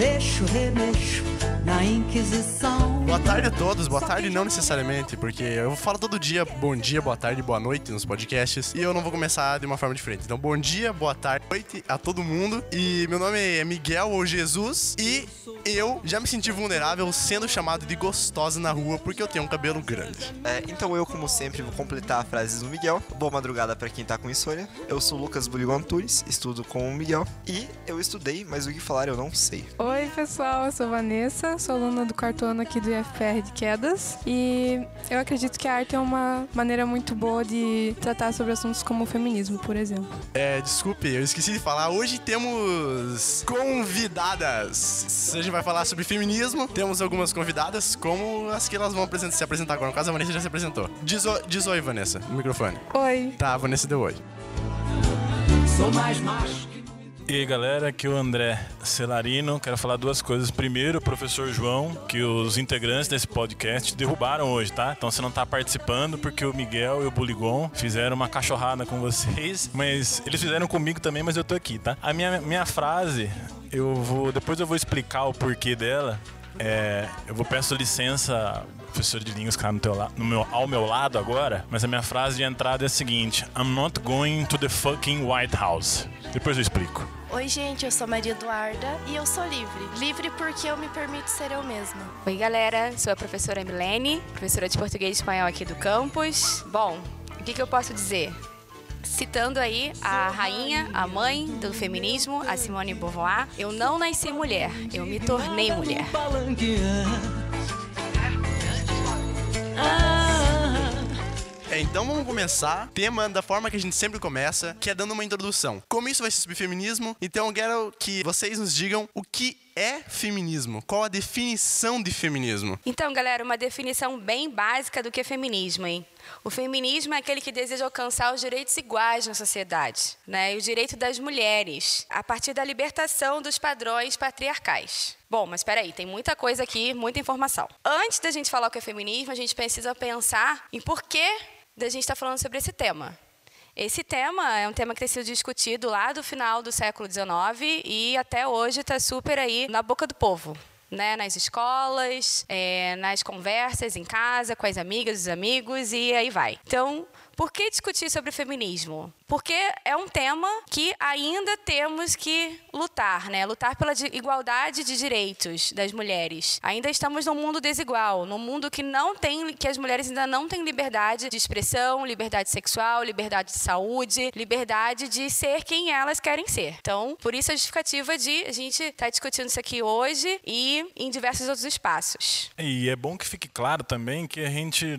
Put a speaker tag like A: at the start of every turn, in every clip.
A: mexo, remexo na Inquisição.
B: Boa tarde a todos, boa tarde não necessariamente, porque eu falo todo dia bom dia, boa tarde, boa noite nos podcasts e eu não vou começar de uma forma diferente. Então, bom dia, boa tarde, noite a todo mundo. E meu nome é Miguel ou Jesus e eu já me senti vulnerável sendo chamado de gostosa na rua porque eu tenho um cabelo grande.
C: É, então eu, como sempre, vou completar a frase do Miguel. Boa madrugada pra quem tá com insônia. Eu sou Lucas Buligo Antunes, estudo com o Miguel. E eu estudei, mas o que falar eu não sei.
D: Oi, pessoal, eu sou Vanessa, sou aluna do quarto ano aqui do IFPR de Quedas e eu acredito que a arte é uma maneira muito boa de tratar sobre assuntos como o feminismo, por exemplo.
B: É, desculpe, eu esqueci de falar. Hoje temos convidadas. A gente vai falar sobre feminismo. Temos algumas convidadas, como as que elas vão apresentar- se apresentar agora. No caso, a Vanessa já se apresentou. Diz, oi- diz oi, Vanessa, no microfone.
D: Oi,
B: Tá, a Vanessa deu oi.
A: Sou mais macho que
E: E aí galera, aqui é o André Celarino. Quero falar duas coisas. Primeiro, professor João, que os integrantes desse podcast derrubaram hoje, tá? Então você não tá participando porque o Miguel e o Buligon fizeram uma cachorrada com vocês, mas eles fizeram comigo também, mas eu tô aqui, tá? A minha, minha frase, eu vou. Depois eu vou explicar o porquê dela. É, eu vou peço licença, professor de línguas que tá no teu no meu, ao meu lado agora, mas a minha frase de entrada é a seguinte: I'm not going to the fucking White House. Depois eu explico.
F: Oi, gente, eu sou Maria Eduarda e eu sou livre. Livre porque eu me permito ser eu mesma.
G: Oi, galera. Sou a professora Milene, professora de português e espanhol aqui do campus. Bom, o que, que eu posso dizer? Citando aí a rainha, a mãe do feminismo, a Simone Beauvoir, eu não nasci mulher, eu me tornei mulher.
B: É, então vamos começar. Tema da forma que a gente sempre começa, que é dando uma introdução. Como isso vai ser sobre feminismo, então eu quero que vocês nos digam o que é feminismo. Qual a definição de feminismo?
G: Então, galera, uma definição bem básica do que é feminismo, hein? O feminismo é aquele que deseja alcançar os direitos iguais na sociedade, né? E o direito das mulheres, a partir da libertação dos padrões patriarcais. Bom, mas espera aí, tem muita coisa aqui, muita informação. Antes da gente falar o que é feminismo, a gente precisa pensar em por que da gente estar falando sobre esse tema. Esse tema é um tema que tem sido discutido lá do final do século XIX e até hoje está super aí na boca do povo. Né, nas escolas, é, nas conversas em casa, com as amigas, os amigos e aí vai. Então, por que discutir sobre feminismo? Porque é um tema que ainda temos que lutar, né? Lutar pela de- igualdade de direitos das mulheres. Ainda estamos num mundo desigual, num mundo que não tem, que as mulheres ainda não têm liberdade de expressão, liberdade sexual, liberdade de saúde, liberdade de ser quem elas querem ser. Então, por isso a justificativa de a gente estar discutindo isso aqui hoje e em diversos outros espaços.
E: E é bom que fique claro também que a gente,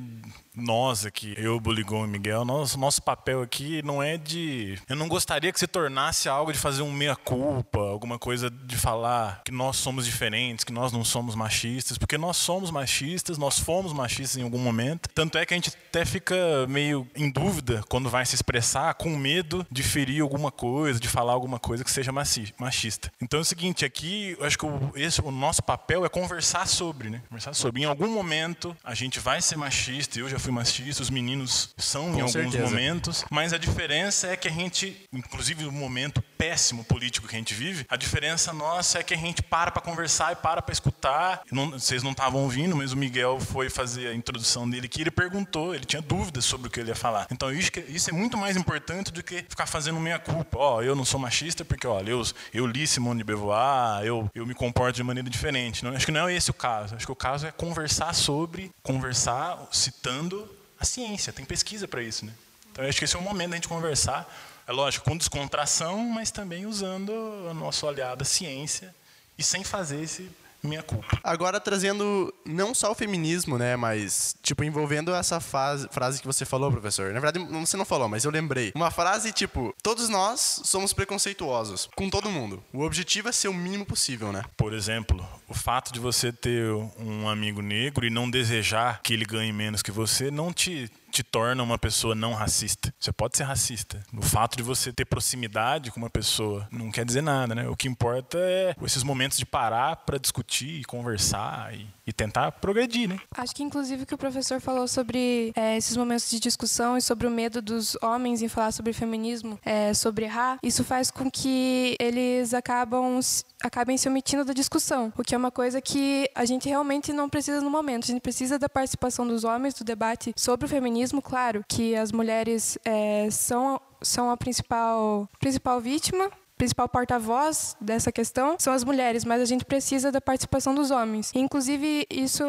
E: nós aqui, eu, Buligon e Miguel, nosso, nosso papel aqui não é de. Eu não gostaria que se tornasse algo de fazer um meia-culpa, alguma coisa de falar que nós somos diferentes, que nós não somos machistas, porque nós somos machistas, nós fomos machistas em algum momento. Tanto é que a gente até fica meio em dúvida quando vai se expressar, com medo de ferir alguma coisa, de falar alguma coisa que seja machista. Então é o seguinte, aqui eu acho que o, esse, o nosso papel é conversar sobre, né? Conversar sobre. Em algum momento a gente vai ser machista, eu já fui machista, os meninos são em
B: Com
E: alguns
B: certeza.
E: momentos, mas a diferença é que a gente, inclusive no momento péssimo político que a gente vive, a diferença nossa é que a gente para para conversar e para para escutar. Não- vocês não estavam ouvindo, mas o Miguel foi fazer a introdução dele que ele perguntou, ele tinha dúvidas sobre o que ele ia falar. Então isso, isso é muito mais importante do que ficar fazendo meia culpa. Ó, eu não sou machista porque, olha, eu, eu li Simone de Beauvoir, eu, eu me comporto de maneira diferente. Não, acho que não é esse o caso. Acho que o caso é conversar sobre, conversar citando a ciência. Tem pesquisa para isso, né? Então, acho que esse é o momento da gente conversar. É lógico, com descontração, mas também usando a nossa olhada ciência e sem fazer esse minha culpa.
B: Agora trazendo não só o feminismo, né, mas tipo envolvendo essa fase, frase que você falou, professor. Na verdade, você não falou, mas eu lembrei. Uma frase tipo: "Todos nós somos preconceituosos com todo mundo. O objetivo é ser o mínimo possível, né?"
E: Por exemplo, o fato de você ter um amigo negro e não desejar que ele ganhe menos que você não te te torna uma pessoa não racista. Você pode ser racista. O fato de você ter proximidade com uma pessoa não quer dizer nada, né? O que importa é esses momentos de parar para discutir, conversar e, e, tentar progredir, né?
D: Acho que inclusive que o professor falou sobre é, esses momentos de discussão e sobre o medo dos homens em falar sobre feminismo, é, sobre errar, isso faz com que eles acabam acabem se omitindo da discussão, o que é uma coisa que a gente realmente não precisa no momento. A gente precisa da participação dos homens do debate sobre o feminismo, claro, que as mulheres é, são são a principal principal vítima principal porta-voz dessa questão são as mulheres, mas a gente precisa da participação dos homens. Inclusive, isso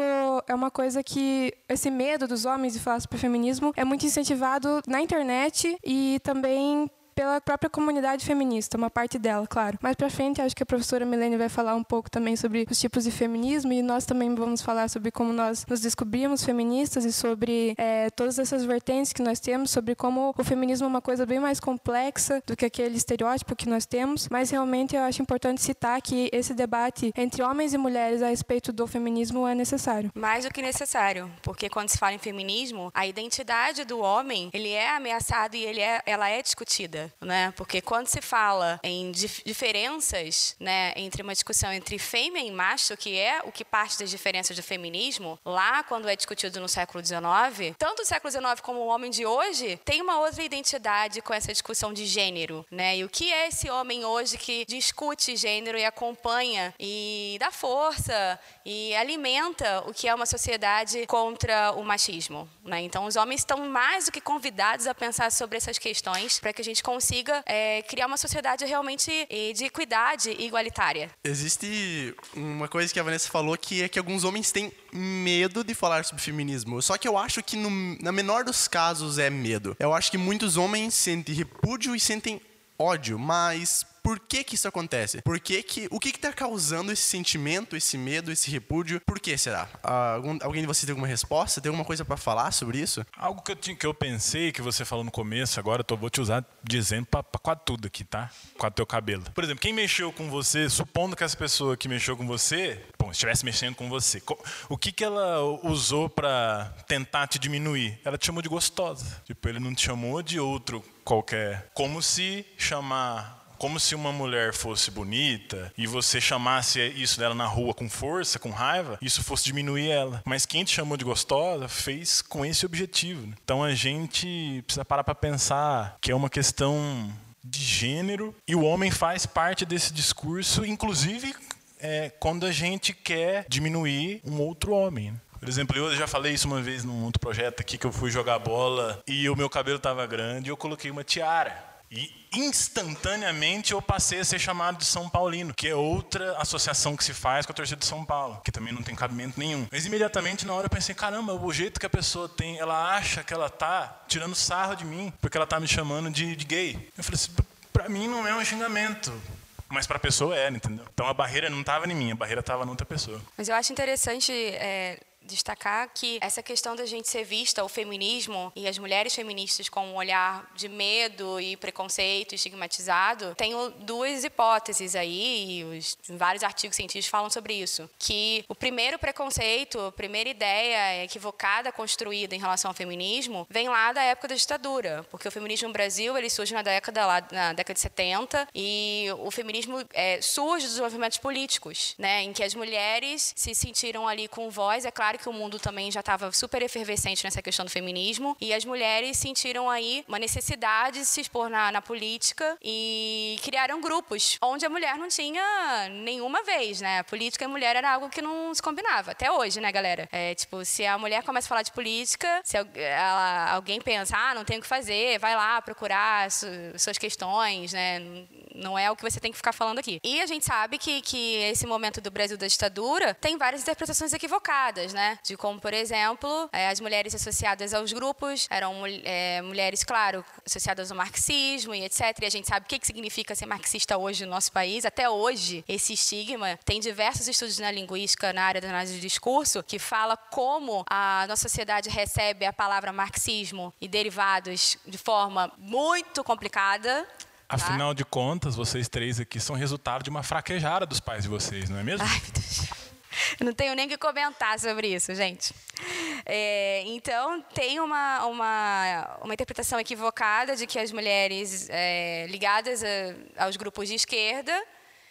D: é uma coisa que esse medo dos homens de falar sobre feminismo é muito incentivado na internet e também pela própria comunidade feminista, uma parte dela, claro. Mais para frente, acho que a professora Milene vai falar um pouco também sobre os tipos de feminismo e nós também vamos falar sobre como nós nos descobrimos feministas e sobre é, todas essas vertentes que nós temos, sobre como o feminismo é uma coisa bem mais complexa do que aquele estereótipo que nós temos. Mas realmente eu acho importante citar que esse debate entre homens e mulheres a respeito do feminismo é necessário.
G: Mais do que necessário, porque quando se fala em feminismo, a identidade do homem ele é ameaçado e ele é, ela é discutida né? Porque quando se fala em dif diferenças, né, entre uma discussão entre fêmea e macho, que é o que parte das diferenças do feminismo, lá quando é discutido no século XIX, tanto o século XIX como o homem de hoje tem uma outra identidade com essa discussão de gênero, né? E o que é esse homem hoje que discute gênero e acompanha e dá força e alimenta o que é uma sociedade contra o machismo, né? Então os homens estão mais do que convidados a pensar sobre essas questões para que a gente consiga é, criar uma sociedade realmente de equidade e igualitária.
B: Existe uma coisa que a Vanessa falou que é que alguns homens têm medo de falar sobre feminismo. Só que eu acho que no, na menor dos casos é medo. Eu acho que muitos homens sentem repúdio e sentem ódio, mas por que que isso acontece? Por que que, o que que tá causando esse sentimento, esse medo, esse repúdio? Por que será? Algum, alguém de vocês tem alguma resposta? Tem alguma coisa para falar sobre isso?
E: Algo que eu, que eu pensei, que você falou no começo, agora eu tô, vou te usar exemplo pra, pra quase tudo aqui, tá? Com o teu cabelo. Por exemplo, quem mexeu com você, supondo que essa pessoa que mexeu com você, bom, estivesse mexendo com você, o que que ela usou para tentar te diminuir? Ela te chamou de gostosa. Tipo, ele não te chamou de outro qualquer. Como se chamar como se uma mulher fosse bonita e você chamasse isso dela na rua com força, com raiva, isso fosse diminuir ela. Mas quem te chamou de gostosa fez com esse objetivo. Né? Então a gente precisa parar para pensar que é uma questão de gênero e o homem faz parte desse discurso, inclusive é, quando a gente quer diminuir um outro homem. Né? Por exemplo, eu já falei isso uma vez num outro projeto aqui que eu fui jogar bola e o meu cabelo estava grande e eu coloquei uma tiara. E instantaneamente eu passei a ser chamado de São Paulino, que é outra associação que se faz com a torcida de São Paulo, que também não tem cabimento nenhum. Mas imediatamente na hora eu pensei, caramba, o jeito que a pessoa tem, ela acha que ela tá tirando sarro de mim, porque ela tá me chamando de, de gay. Eu falei assim, pra mim não é um xingamento. Mas para a pessoa era, entendeu? Então a barreira não estava em mim, a barreira estava em outra pessoa.
G: Mas eu acho interessante é destacar que essa questão da gente ser vista, o feminismo e as mulheres feministas com um olhar de medo e preconceito estigmatizado, tem duas hipóteses aí, e os, vários artigos científicos falam sobre isso. Que o primeiro preconceito, a primeira ideia equivocada construída em relação ao feminismo, vem lá da época da ditadura, porque o feminismo no Brasil ele surge na década, lá, na década de 70 e o feminismo é, surge dos movimentos políticos, né, em que as mulheres se sentiram ali com voz, é claro claro que o mundo também já estava super efervescente nessa questão do feminismo e as mulheres sentiram aí uma necessidade de se expor na, na política e criaram grupos onde a mulher não tinha nenhuma vez, né? A política e mulher era algo que não se combinava. Até hoje, né, galera? É, tipo, se a mulher começa a falar de política, se ela, alguém pensa, ah, não tem o que fazer, vai lá procurar su, suas questões, né? Não é o que você tem que ficar falando aqui. E a gente sabe que, que esse momento do Brasil da ditadura tem várias interpretações equivocadas, né? De como, por exemplo, é, as mulheres associadas aos grupos eram é, mulheres, claro, associadas ao marxismo e etc. E a gente sabe o que, que significa ser marxista hoje no nosso país. Até hoje, esse estigma tem diversos estudos na linguística, na área da análise do discurso, que fala como a nossa sociedade recebe a palavra marxismo e derivados de forma muito complicada
E: Tá? Afinal de contas, vocês três aqui são resultado de uma fraquejada dos pais de vocês, não é mesmo?
G: Ai, meu Deus. Não tenho nem que comentar sobre isso, gente. É, então, tem uma, uma, uma interpretação equivocada de que as mulheres é, ligadas a, aos grupos de esquerda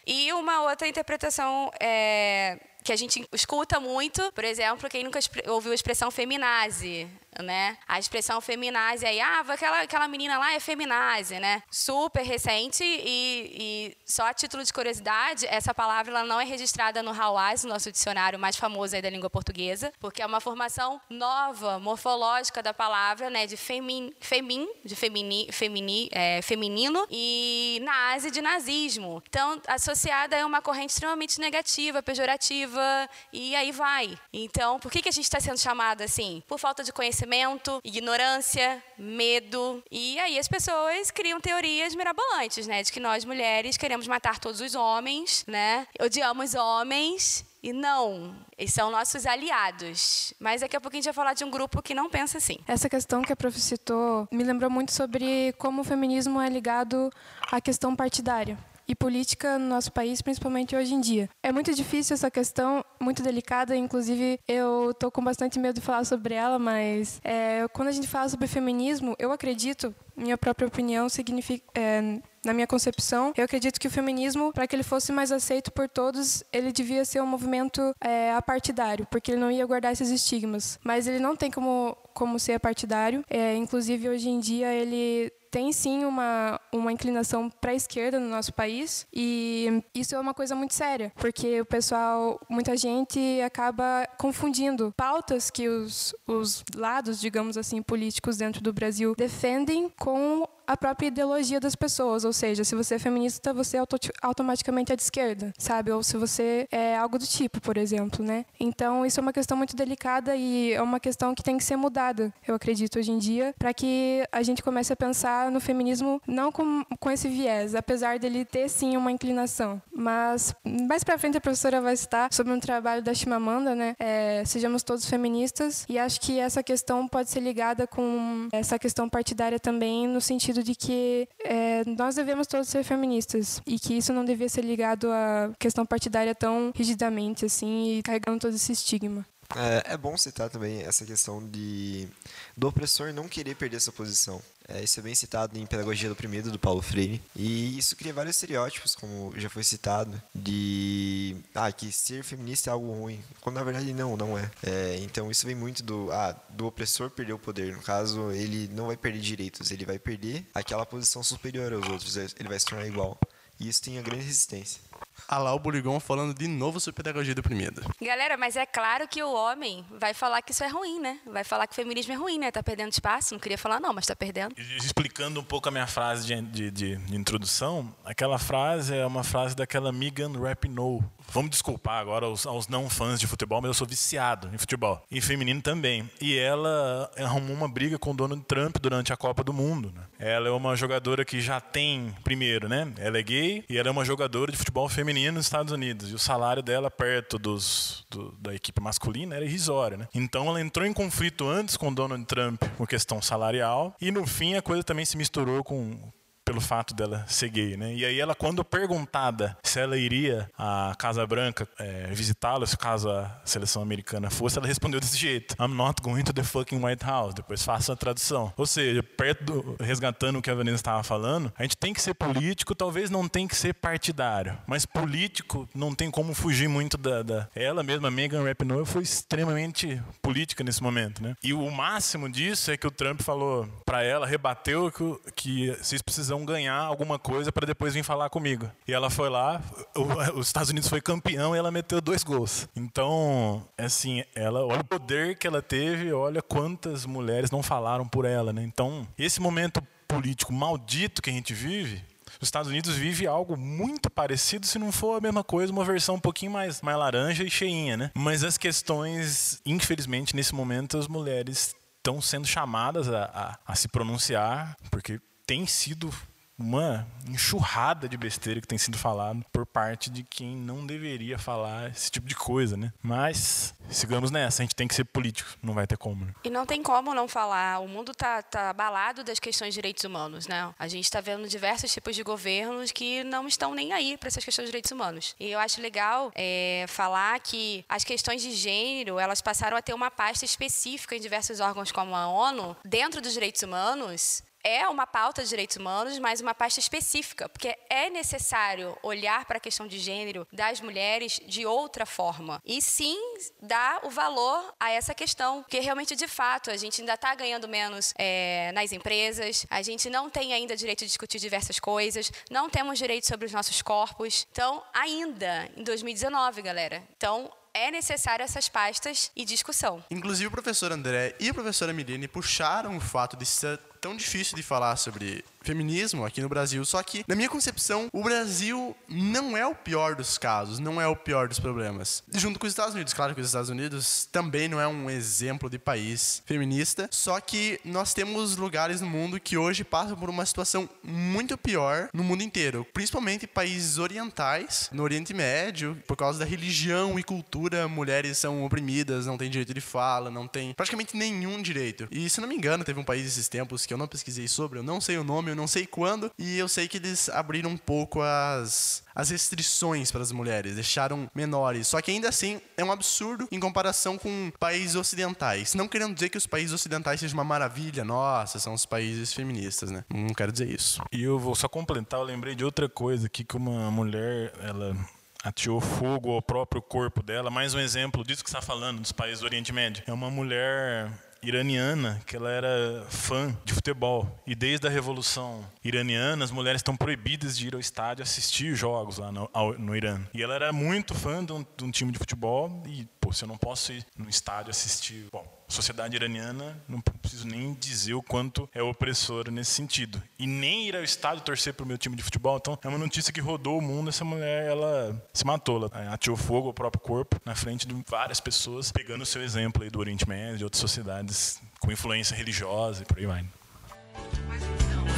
G: e uma outra interpretação é, que a gente escuta muito, por exemplo, quem nunca ouviu a expressão feminazi, né? A expressão feminazi aí, ah, aquela, aquela menina lá é feminazi, né? Super recente e, só a título de curiosidade, essa palavra ela não é registrada no Hawás, nosso dicionário mais famoso aí da língua portuguesa, porque é uma formação nova, morfológica da palavra, né? De femin, femin de femini, femini, é, feminino e nazi de nazismo. Então, associada a uma corrente extremamente negativa, pejorativa e aí vai. Então, por que, que a gente está sendo chamado assim? Por falta de conhecimento, ignorância, medo. E aí as pessoas criam teorias mirabolantes, né? De que nós mulheres queremos matar todos os homens, né? Odiamos homens. E não, eles são nossos aliados. Mas daqui a pouco a gente vai falar de um grupo que não pensa assim.
D: Essa questão que a prof citou me lembrou muito sobre como o feminismo é ligado à questão partidária e política no nosso país, principalmente hoje em dia. É muito difícil essa questão, muito delicada, inclusive eu tô com bastante medo de falar sobre ela, mas é, quando a gente fala sobre feminismo, eu acredito, minha própria opinião, significa, é, na minha concepção, eu acredito que o feminismo, para que ele fosse mais aceito por todos, ele devia ser um movimento é, apartidário, porque ele não ia guardar esses estigmas. Mas ele não tem como, como ser apartidário. É, inclusive, hoje em dia, ele tem sim uma, uma inclinação para a esquerda no nosso país e isso é uma coisa muito séria, porque o pessoal, muita gente acaba confundindo pautas que os, os lados, digamos assim, políticos dentro do Brasil defendem com a própria ideologia das pessoas, ou seja, se você é feminista, você auto automaticamente é de esquerda, sabe? Ou se você é algo do tipo, por exemplo, né? Então, isso é uma questão muito delicada e é uma questão que tem que ser mudada, eu acredito, hoje em dia, para que a gente comece a pensar no feminismo não com, com esse viés, apesar dele ter sim uma inclinação. Mas mais para frente a professora vai citar sobre um trabalho da Chimamanda, né? É, Sejamos todos feministas, e acho que essa questão pode ser ligada com essa questão partidária também, no sentido sentido de que é, nós devemos todos ser feministas e que isso não devia ser ligado à questão partidária tão rigidamente assim e carregando todo esse estigma.
C: É, é, bom citar também essa questão de do opressor não querer perder essa posição. É, isso é bem citado em Pedagogia do Oprimido, do Paulo Freire. E isso cria vários estereótipos, como já foi citado, de ah, que ser feminista é algo ruim. Quando na verdade não, não é. é. Então isso vem muito do, ah, do opressor perder o poder. No caso, ele não vai perder direitos, ele vai perder aquela posição superior aos outros, ele vai se tornar igual. E isso tem a grande resistência.
B: Ah lá o Burigon falando de novo sobre pedagogia deprimida.
G: Galera, mas é claro que o homem vai falar que isso é ruim, né? Vai falar que o feminismo é ruim, né? Tá perdendo espaço. Não queria falar não, mas tá perdendo.
E: Explicando um pouco a minha frase de, de, de, de introdução, aquela frase é uma frase daquela Megan Rapinoe. Vamos desculpar agora aos, aos, não fãs de futebol, mas eu sou viciado em futebol. E feminino também. E ela arrumou uma briga com o Donald Trump durante a Copa do Mundo. Né? Ela é uma jogadora que já tem, primeiro, né? Ela é gay e ela é uma jogadora de futebol feminino nos Estados Unidos. E o salário dela perto dos, do, da equipe masculina era irrisório, né? Então ela entrou em conflito antes com o Donald Trump por questão salarial. E no fim a coisa também se misturou com pelo fato dela ser gay, né? E aí ela, quando perguntada se ela iria à Casa Branca é, visitá-lo, se caso a seleção americana fosse, ela respondeu desse jeito: I'm not going to the fucking White House. Depois faça a tradução. Ou seja, perto do, resgatando o que a Vanessa estava falando, a gente tem que ser político, talvez não tem que ser partidário, mas político não tem como fugir muito da, da... ela mesma, Megan Rapinoe, foi extremamente política nesse momento, né? E o máximo disso é que o Trump falou para ela, rebateu que, que vocês precisam ganhar alguma coisa para depois vir falar comigo. E ela foi lá, os Estados Unidos foi campeão e ela meteu dois gols. Então, assim, ela olha o poder que ela teve, olha quantas mulheres não falaram por ela, né? Então, esse momento político maldito que a gente vive, os Estados Unidos vive algo muito parecido, se não for a mesma coisa, uma versão um pouquinho mais, mais laranja e cheinha, né? Mas as questões, infelizmente, nesse momento, as mulheres estão sendo chamadas a, a, a se pronunciar, porque tem sido uma enxurrada de besteira que tem sido falado por parte de quem não deveria falar esse tipo de coisa, né? Mas sigamos nessa, a gente tem que ser político, não vai ter como. Né?
G: E não tem como não falar. O mundo tá, tá abalado das questões de direitos humanos, né? A gente está vendo diversos tipos de governos que não estão nem aí para essas questões de direitos humanos. E eu acho legal é, falar que as questões de gênero elas passaram a ter uma pasta específica em diversos órgãos como a ONU dentro dos direitos humanos é uma pauta de direitos humanos, mas uma pasta específica, porque é necessário olhar para a questão de gênero das mulheres de outra forma. E sim dar o valor a essa questão, porque realmente, de fato, a gente ainda está ganhando menos é, nas empresas, a gente não tem ainda direito de discutir diversas coisas, não temos direito sobre os nossos corpos. Então, ainda em 2019, galera. Então, é necessário essas pastas e discussão.
B: Inclusive o professor André e a professora Milene puxaram o fato de ser tão difícil de falar sobre feminismo aqui no Brasil. Só que, na minha concepção, o Brasil não é o pior dos casos, não é o pior dos problemas. Junto com os Estados Unidos. Claro que os Estados Unidos também não é um exemplo de país feminista, só que nós temos lugares no mundo que hoje passam por uma situação muito pior no mundo inteiro, principalmente países orientais, no Oriente Médio, por causa da religião e cultura, mulheres são oprimidas, não têm direito de fala, não têm praticamente nenhum direito. E se não me engano, teve um país esses tempos que eu não pesquisei sobre, eu não sei o nome, eu não sei quando, e eu sei que eles abriram um pouco as, as restrições para as mulheres, deixaram menores. Só que ainda assim é um absurdo em comparação com países ocidentais. Não querendo dizer que os países ocidentais sejam uma maravilha, nossa, são os países feministas, né? Não quero dizer isso.
E: E eu vou só complementar, eu lembrei de outra coisa aqui que uma mulher, ela ateou fogo ao próprio corpo dela. Mais um exemplo disso que você está falando, dos países do Oriente Médio. É uma mulher iraniana que ela era fã de futebol. E desde a revolução iraniana as mulheres estão proibidas de ir ao estádio assistir jogos lá no, ao, no Irã. E ela era muito fã de um, de um time de futebol e se eu não posso ir no estádio assistir bom sociedade iraniana, não preciso nem dizer o quanto é opressora nesse sentido. E nem ir ao estádio torcer para o meu time de futebol. Então, é uma notícia que rodou o mundo. Essa mulher, ela se matou. Ela atirou fogo ao próprio corpo na frente de várias pessoas, pegando o seu exemplo aí do Oriente Médio, de outras sociedades com influência religiosa e por aí vai.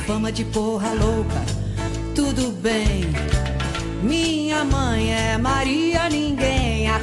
A: Fama de porra louca, tudo bem. Minha mãe é Maria Ninguém. Ah,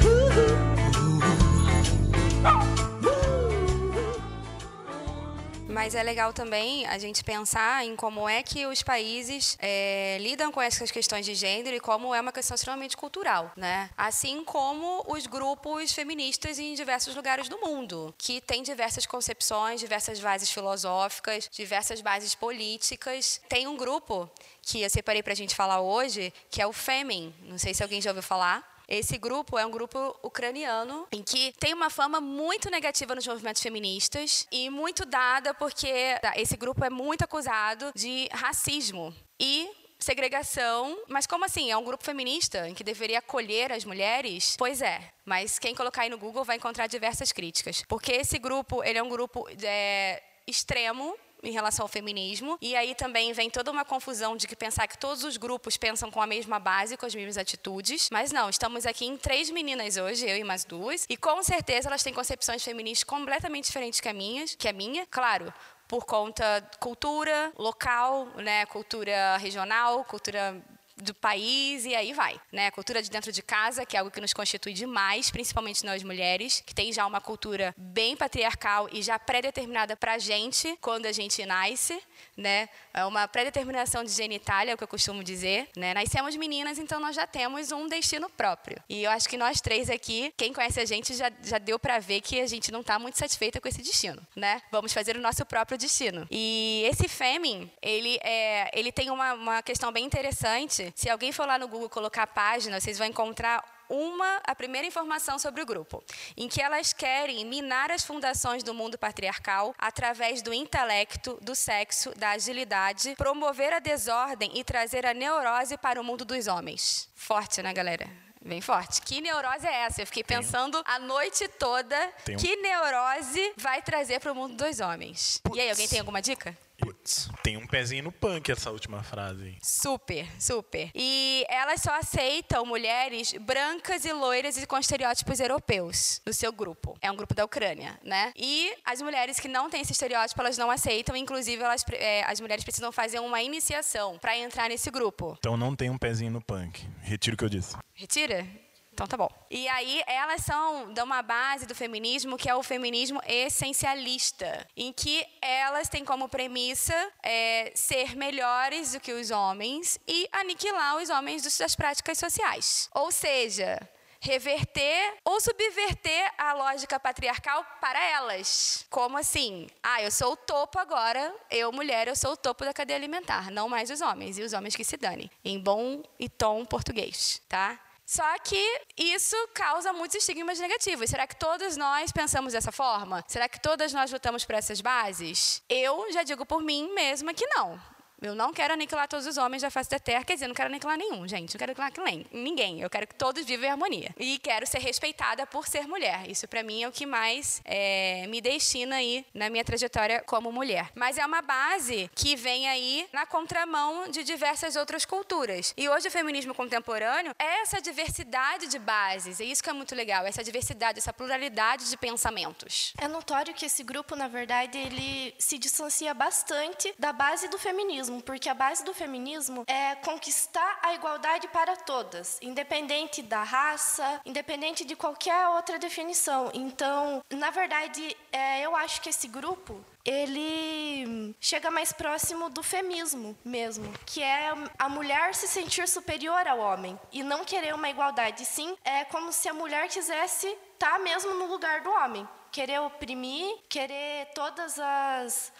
G: Mas é legal também a gente pensar em como é que os países é, lidam com essas questões de gênero e como é uma questão extremamente cultural, né? Assim como os grupos feministas em diversos lugares do mundo, que têm diversas concepções, diversas bases filosóficas, diversas bases políticas. Tem um grupo que eu separei para a gente falar hoje, que é o Femin. Não sei se alguém já ouviu falar. Esse grupo é um grupo ucraniano em que tem uma fama muito negativa nos movimentos feministas e muito dada porque tá, esse grupo é muito acusado de racismo e segregação, mas como assim? É um grupo feminista em que deveria acolher as mulheres? Pois é, mas quem colocar aí no Google vai encontrar diversas críticas, porque esse grupo ele é um grupo é, extremo em relação ao feminismo. E aí também vem toda uma confusão de que pensar que todos os grupos pensam com a mesma base, com as mesmas atitudes. Mas não, estamos aqui em três meninas hoje, eu e mais duas. E com certeza elas têm concepções feministas completamente diferentes que a minha, que a minha. Claro, por conta cultura local, né, cultura regional, cultura do país e aí vai, né? A cultura de dentro de casa, que é algo que nos constitui demais, principalmente nós mulheres, que tem já uma cultura bem patriarcal e já pré-determinada pra gente quando a gente nasce, né? É uma pré-determinação de genitália, é o que eu costumo dizer, né? Nascemos meninas, então nós já temos um destino próprio. E eu acho que nós três aqui, quem conhece a gente já, já deu para ver que a gente não está muito satisfeita com esse destino, né? Vamos fazer o nosso próprio destino. E esse Femin, ele, é, ele tem uma, uma questão bem interessante. Se alguém for lá no Google colocar a página, vocês vão encontrar uma, a primeira informação sobre o grupo, em que elas querem minar as fundações do mundo patriarcal através do intelecto, do sexo, da agilidade, promover a desordem e trazer a neurose para o mundo dos homens. Forte, né, galera? Bem forte. Que neurose é essa? Eu fiquei pensando a noite toda. Que neurose vai trazer para o mundo dos homens? E aí, alguém tem alguma dica?
B: Putz.
E: Tem um pezinho no punk essa última frase aí.
G: Super, super. E elas só aceitam mulheres brancas e loiras e com estereótipos europeus no seu grupo. É um grupo da Ucrânia, né? E as mulheres que não têm esse estereótipo, elas não aceitam. Inclusive, elas, é, as mulheres precisam fazer uma iniciação para entrar nesse grupo.
E: Então não tem um pezinho no punk. Retiro o que eu disse.
G: Retira? Então tá bom. E aí elas são dão uma base do feminismo que é o feminismo essencialista, em que elas têm como premissa é, ser melhores do que os homens e aniquilar os homens das práticas sociais. Ou seja, reverter ou subverter a lógica patriarcal para elas. Como assim? Ah, eu sou o topo agora, eu, mulher, eu sou o topo da cadeia alimentar, não mais os homens, e os homens que se danem. Em bom e tom português, tá? Só que isso causa muitos estigmas negativos. Será que todos nós pensamos dessa forma? Será que todas nós lutamos por essas bases? Eu já digo por mim mesma que não. Eu não quero aniquilar todos os homens da face da terra. Quer dizer, não quero aniquilar nenhum, gente. Não quero aniquilar ninguém. Eu quero que todos vivam em harmonia. E quero ser respeitada por ser mulher. Isso, para mim, é o que mais é, me destina aí na minha trajetória como mulher. Mas é uma base que vem aí na contramão de diversas outras culturas. E hoje o feminismo contemporâneo é essa diversidade de bases. É isso que é muito legal. Essa diversidade, essa pluralidade de pensamentos.
F: É notório que esse grupo, na verdade, ele se distancia bastante da base do feminismo feminismo, porque a base do feminismo é conquistar a igualdade para todas, independente da raça, independente de qualquer outra definição. Então, na verdade, é, eu acho que esse grupo ele chega mais próximo do feminismo mesmo, que é a mulher se sentir superior ao homem e não querer uma igualdade. Sim, é como se a mulher quisesse estar mesmo no lugar do homem, querer oprimir, querer todas as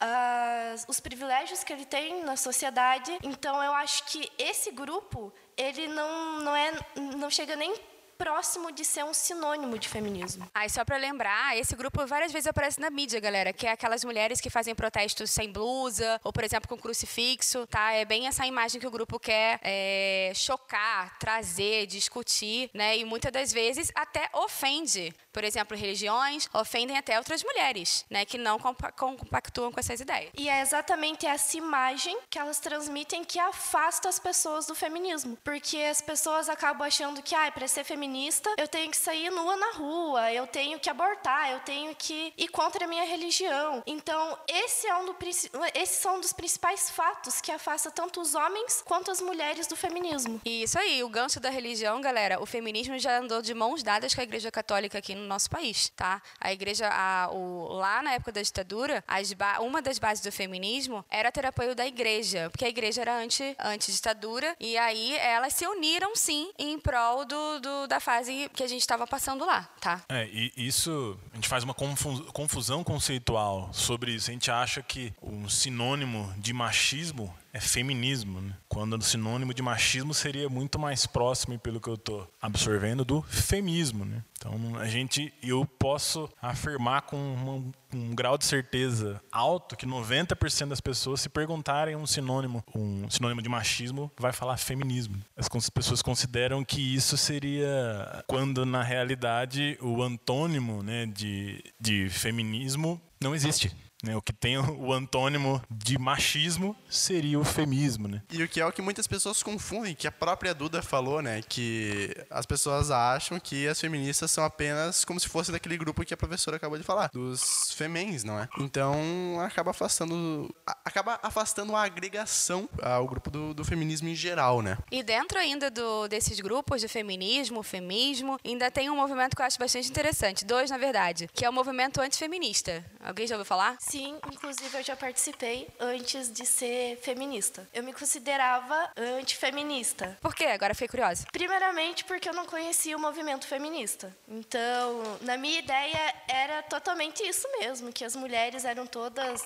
F: as, os privilégios que ele tem na sociedade. Então, eu acho que esse grupo ele não, não, é, não chega nem próximo de ser um sinônimo de feminismo.
G: Aí só para lembrar, esse grupo várias vezes aparece na mídia, galera, que é aquelas mulheres que fazem protestos sem blusa ou, por exemplo, com crucifixo, tá? É bem essa imagem que o grupo quer é, chocar, trazer, discutir, né? E muitas das vezes até ofende. Por exemplo, religiões ofendem até outras mulheres, né? Que não compactuam com essas ideias.
F: E é exatamente essa imagem que elas transmitem que afasta as pessoas do feminismo, porque as pessoas acabam achando que, ah, para ser feminista feminista, eu tenho que sair nua na rua, eu tenho que abortar, eu tenho que ir contra a minha religião. Então, esse é um do, esses são um dos principais fatos que afasta tanto os homens quanto as mulheres do feminismo.
G: Isso aí, o gancho da religião, galera, o feminismo já andou de mãos dadas com a Igreja Católica aqui no nosso país, tá? A Igreja, a, o, lá na época da ditadura, uma das bases do feminismo era ter apoio da Igreja, porque a Igreja era anti-ditadura, anti e aí elas se uniram, sim, em prol do, do da fase que a gente estava passando lá, tá?
E: É, e isso, a gente faz uma confusão conceitual sobre isso. A gente acha que um sinônimo de machismo é feminismo, né? quando o sinônimo de machismo seria muito mais próximo, pelo que eu estou absorvendo, do feminismo. Né? Então, a gente, eu posso afirmar com um, um grau de certeza alto que 90% das pessoas, se perguntarem um sinônimo, um sinônimo de machismo, vai falar feminismo. As pessoas consideram que isso seria, quando na realidade o antônimo né, de, de feminismo não existe. Né? O que tem o antônimo de machismo seria o feminismo, né?
B: E o que é o que muitas pessoas confundem, que a própria Duda falou, né? Que as pessoas acham que as feministas são apenas como se fosse daquele grupo que a professora acabou de falar, dos femens, não é? Então acaba afastando, acaba afastando a agregação ao grupo do, do feminismo em geral, né?
G: E dentro ainda do, desses grupos de feminismo, feminismo, ainda tem um movimento que eu acho bastante interessante, dois na verdade, que é o movimento antifeminista. Alguém já ouviu falar?
F: Sim, inclusive eu já participei antes de ser feminista. Eu me considerava antifeminista.
G: Por quê? Agora fiquei curiosa.
F: Primeiramente porque eu não conhecia o movimento feminista. Então, na minha ideia era totalmente isso mesmo, que as mulheres eram todas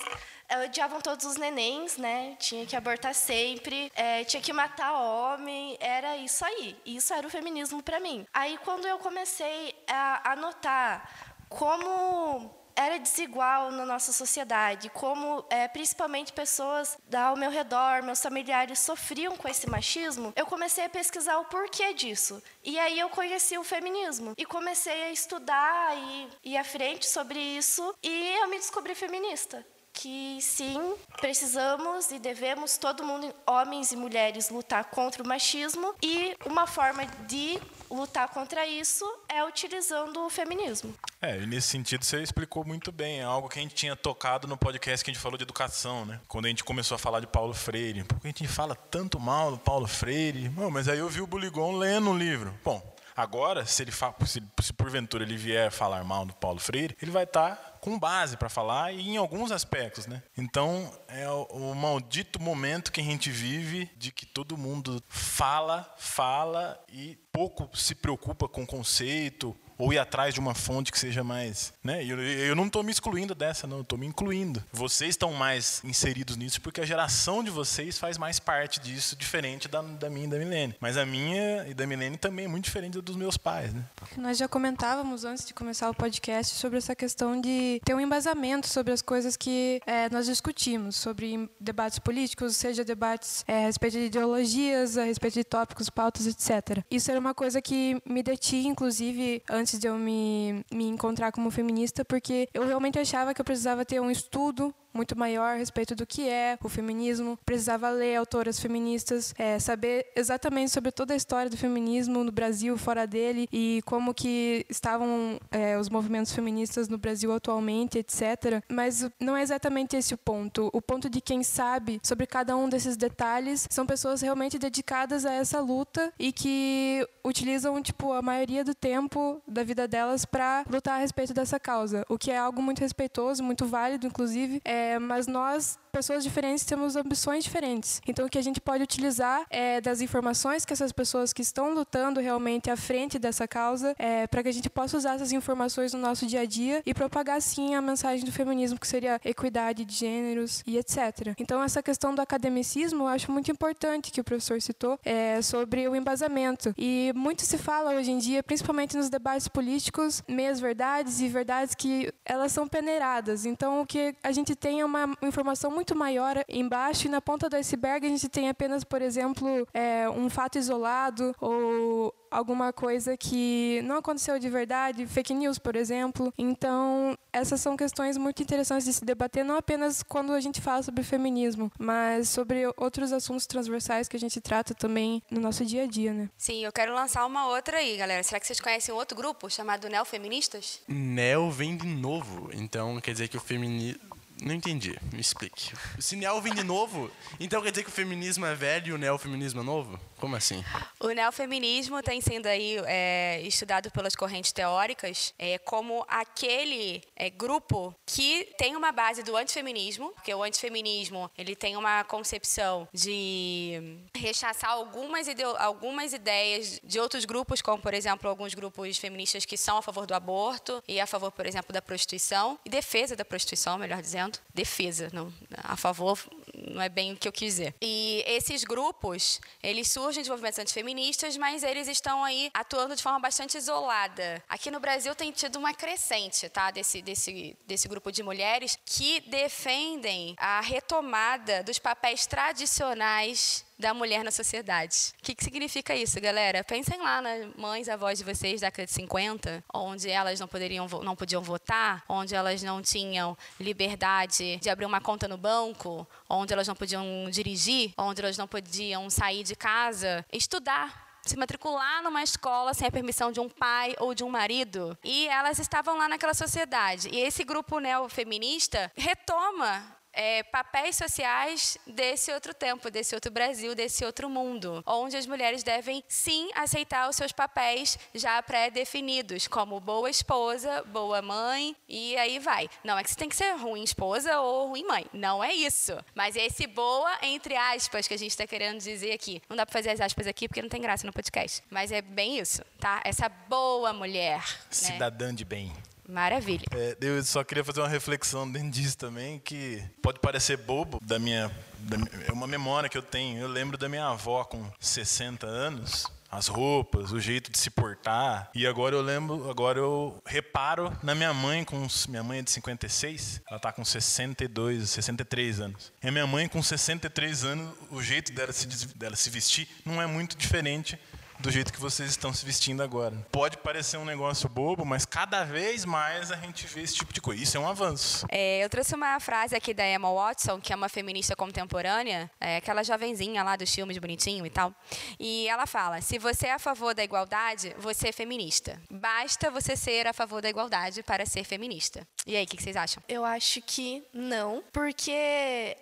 F: odiavam todos os nenéns, né? Tinha que abortar sempre, é, tinha que matar homem, era isso aí. Isso era o feminismo para mim. Aí quando eu comecei a, a notar como era desigual na nossa sociedade, como é, principalmente pessoas ao meu redor, meus familiares sofriam com esse machismo, eu comecei a pesquisar o porquê disso. E aí eu conheci o feminismo e comecei a estudar e ir à frente sobre isso e eu me descobri feminista. Que sim, precisamos e devemos, todo mundo, homens e mulheres, lutar contra o machismo e uma forma de lutar contra isso é utilizando o feminismo.
E: É, e nesse sentido você explicou muito bem. É algo que a gente tinha tocado no podcast que a gente falou de educação, né? Quando a gente começou a falar de Paulo Freire. Porque a gente fala tanto mal do Paulo Freire. Bom, mas aí eu vi o Buligon lendo um livro. Bom, agora, se ele se, se porventura ele vier falar mal do Paulo Freire, ele vai estar tá com base para falar e em alguns aspectos, né? Então é o, o, maldito momento que a gente vive de que todo mundo fala, fala e pouco se preocupa com conceito ou ir atrás de uma fonte que seja mais. Né? Eu, eu não estou me excluindo dessa, não, eu estou me incluindo. Vocês estão mais inseridos nisso porque a geração de vocês faz mais parte disso, diferente da, da minha e da Milene. Mas a minha e da Milene também é muito diferente dos meus pais. Né?
D: Nós já comentávamos antes de começar o podcast sobre essa questão de ter um embasamento sobre as coisas que é, nós discutimos, sobre debates políticos, seja debates é, a respeito de ideologias, a respeito de tópicos, pautas, etc. Isso era uma coisa que me detinha, inclusive, antes antes de eu me, me encontrar como feminista, porque eu realmente achava que eu precisava ter um estudo muito maior a respeito do que é o feminismo. Precisava ler autoras feministas, é, saber exatamente sobre toda a história do feminismo no Brasil, fora dele, e como que estavam é, os movimentos feministas no Brasil atualmente, etc. Mas não é exatamente esse o ponto. O ponto de quem sabe sobre cada um desses detalhes são pessoas realmente dedicadas a essa luta e que utilizam tipo a maioria do tempo da vida delas para lutar a respeito dessa causa, o que é algo muito respeitoso, muito válido, inclusive. É, é, mas nós, pessoas diferentes, temos ambições diferentes. Então, o que a gente pode utilizar é das informações que essas pessoas que estão lutando realmente à frente dessa causa, é, para que a gente possa usar essas informações no nosso dia a dia e propagar, sim, a mensagem do feminismo, que seria equidade de gêneros e etc. Então, essa questão do academicismo, eu acho muito importante que o professor citou, é, sobre o embasamento. E muito se fala hoje em dia, principalmente nos debates políticos, meias verdades e verdades que elas são peneiradas. Então, o que a gente tem é uma informação muito maior embaixo e na ponta do iceberg a gente tem apenas, por exemplo, é, um fato isolado ou alguma coisa que não aconteceu de verdade, fake news, por exemplo. Então, essas são questões muito interessantes de se debater, não apenas quando a gente fala sobre feminismo, mas sobre outros assuntos transversais que a gente trata também no nosso dia a dia, né?
G: Sim, eu quero lançar uma outra aí, galera. Será que vocês conhecem um outro grupo chamado Neofeministas?
B: Neo vem de novo, então quer dizer que o feminismo não entendi, me explique. Se vem de novo, então quer dizer que o feminismo é velho e o neofeminismo é novo? Como assim?
G: O neofeminismo tem sendo aí é, estudado pelas correntes teóricas é, como aquele é, grupo que tem uma base do antifeminismo, porque o antifeminismo ele tem uma concepção de rechaçar algumas, algumas ideias de outros grupos, como por exemplo alguns grupos feministas que são a favor do aborto e a favor, por exemplo, da prostituição e defesa da prostituição, melhor dizendo, defesa, não a favor não é bem o que eu quis dizer. E esses grupos, eles surgem de movimentos antifeministas, mas eles estão aí atuando de forma bastante isolada. Aqui no Brasil tem tido uma crescente, tá, desse, desse, desse grupo de mulheres que defendem a retomada dos papéis tradicionais da mulher na sociedade. O que, que significa isso, galera? Pensem lá nas mães, avós de vocês da década de 50, onde elas não poderiam não podiam votar, onde elas não tinham liberdade de abrir uma conta no banco, onde elas não podiam dirigir, onde elas não podiam sair de casa, estudar se matricular numa escola sem a permissão de um pai ou de um marido. E elas estavam lá naquela sociedade. E esse grupo neofeminista retoma é, papéis sociais desse outro tempo, desse outro Brasil, desse outro mundo, onde as mulheres devem sim aceitar os seus papéis já pré-definidos, como boa esposa, boa mãe e aí vai. Não é que você tem que ser ruim esposa ou ruim mãe, não é isso. Mas é esse boa entre aspas que a gente está querendo dizer aqui. Não dá para fazer as aspas aqui porque não tem graça no podcast, mas é bem isso, tá? Essa boa mulher, né?
E: cidadã né? de bem.
G: Maravilha.
E: É, eu só queria fazer uma reflexão dentro disso também, que pode parecer bobo da minha, da, é uma memória que eu tenho. Eu lembro da minha avó com 60 anos, as roupas, o jeito de se portar. E agora eu lembro, agora eu reparo na minha mãe com minha mãe é de 56, ela tá com 62, 63 anos. E a minha mãe com 63 anos, o jeito dela se dela se vestir não é muito diferente do jeito que vocês estão se vestindo agora. Pode parecer um negócio bobo, mas cada vez mais a gente vê esse tipo de coisa. Isso é um avanço.
G: É, eu trouxe uma frase aqui da Emma Watson, que é uma feminista contemporânea, é, aquela jovenzinha lá dos filmes bonitinho e tal. E ela fala: se você é a favor da igualdade, você é feminista. Basta você ser a favor da igualdade para ser feminista. E aí, o que, que vocês acham?
F: Eu acho que não, porque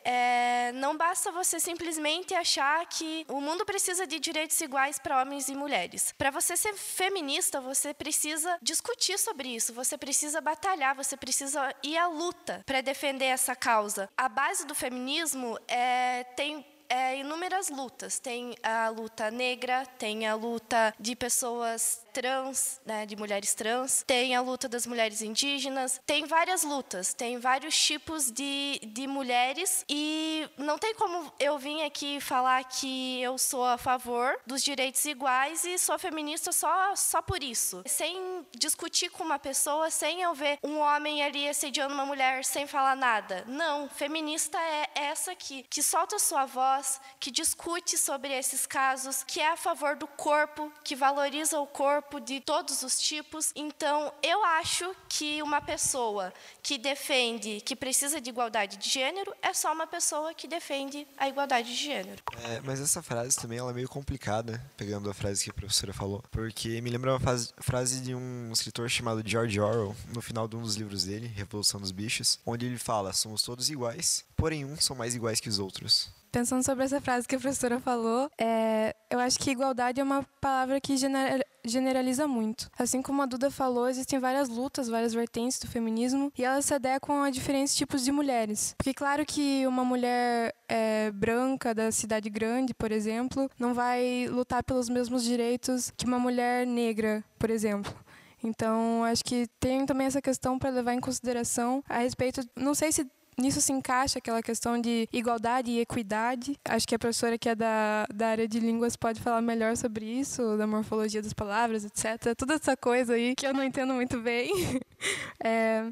F: é, não basta você simplesmente achar que o mundo precisa de direitos iguais para homens e mulheres. Para você ser feminista, você precisa discutir sobre isso, você precisa batalhar, você precisa ir à luta para defender essa causa. A base do feminismo é, tem é, inúmeras lutas. Tem a luta negra, tem a luta de pessoas trans, né, de mulheres trans, tem a luta das mulheres indígenas, tem várias lutas, tem vários tipos de, de mulheres e não tem como eu vir aqui falar que eu sou a favor dos direitos iguais e sou feminista só, só por isso. Sem discutir com uma pessoa, sem eu ver um homem ali assediando uma mulher sem falar nada. Não, feminista é essa aqui, que solta sua voz, que discute sobre esses casos, que é a favor do corpo, que valoriza o corpo de todos os tipos. Então, eu acho que uma pessoa que defende que precisa de igualdade de gênero é só uma pessoa que defende a igualdade de gênero.
C: É, mas essa frase também ela é meio complicada, pegando a frase que a professora falou, porque me lembra uma frase, frase de um escritor chamado George Orwell, no final de um dos livros dele, Revolução dos Bichos, onde ele fala: somos todos iguais, porém uns são mais iguais que os outros.
D: Pensando sobre essa frase que a professora falou, é, eu acho que igualdade é uma palavra que gener, generaliza muito. Assim como a Duda falou, existem várias lutas, várias vertentes do feminismo e elas se adequam a diferentes tipos de mulheres. Porque, claro que uma mulher é, branca da cidade grande, por exemplo, não vai lutar pelos mesmos direitos que uma mulher negra, por exemplo. Então, acho que tem também essa questão para levar em consideração a respeito. Não sei se nisso se encaixa aquela questão de igualdade e equidade. Acho que a professora que é da, da área de línguas pode falar melhor sobre isso, da morfologia das palavras, etc. Toda essa coisa aí que eu não entendo muito bem. É,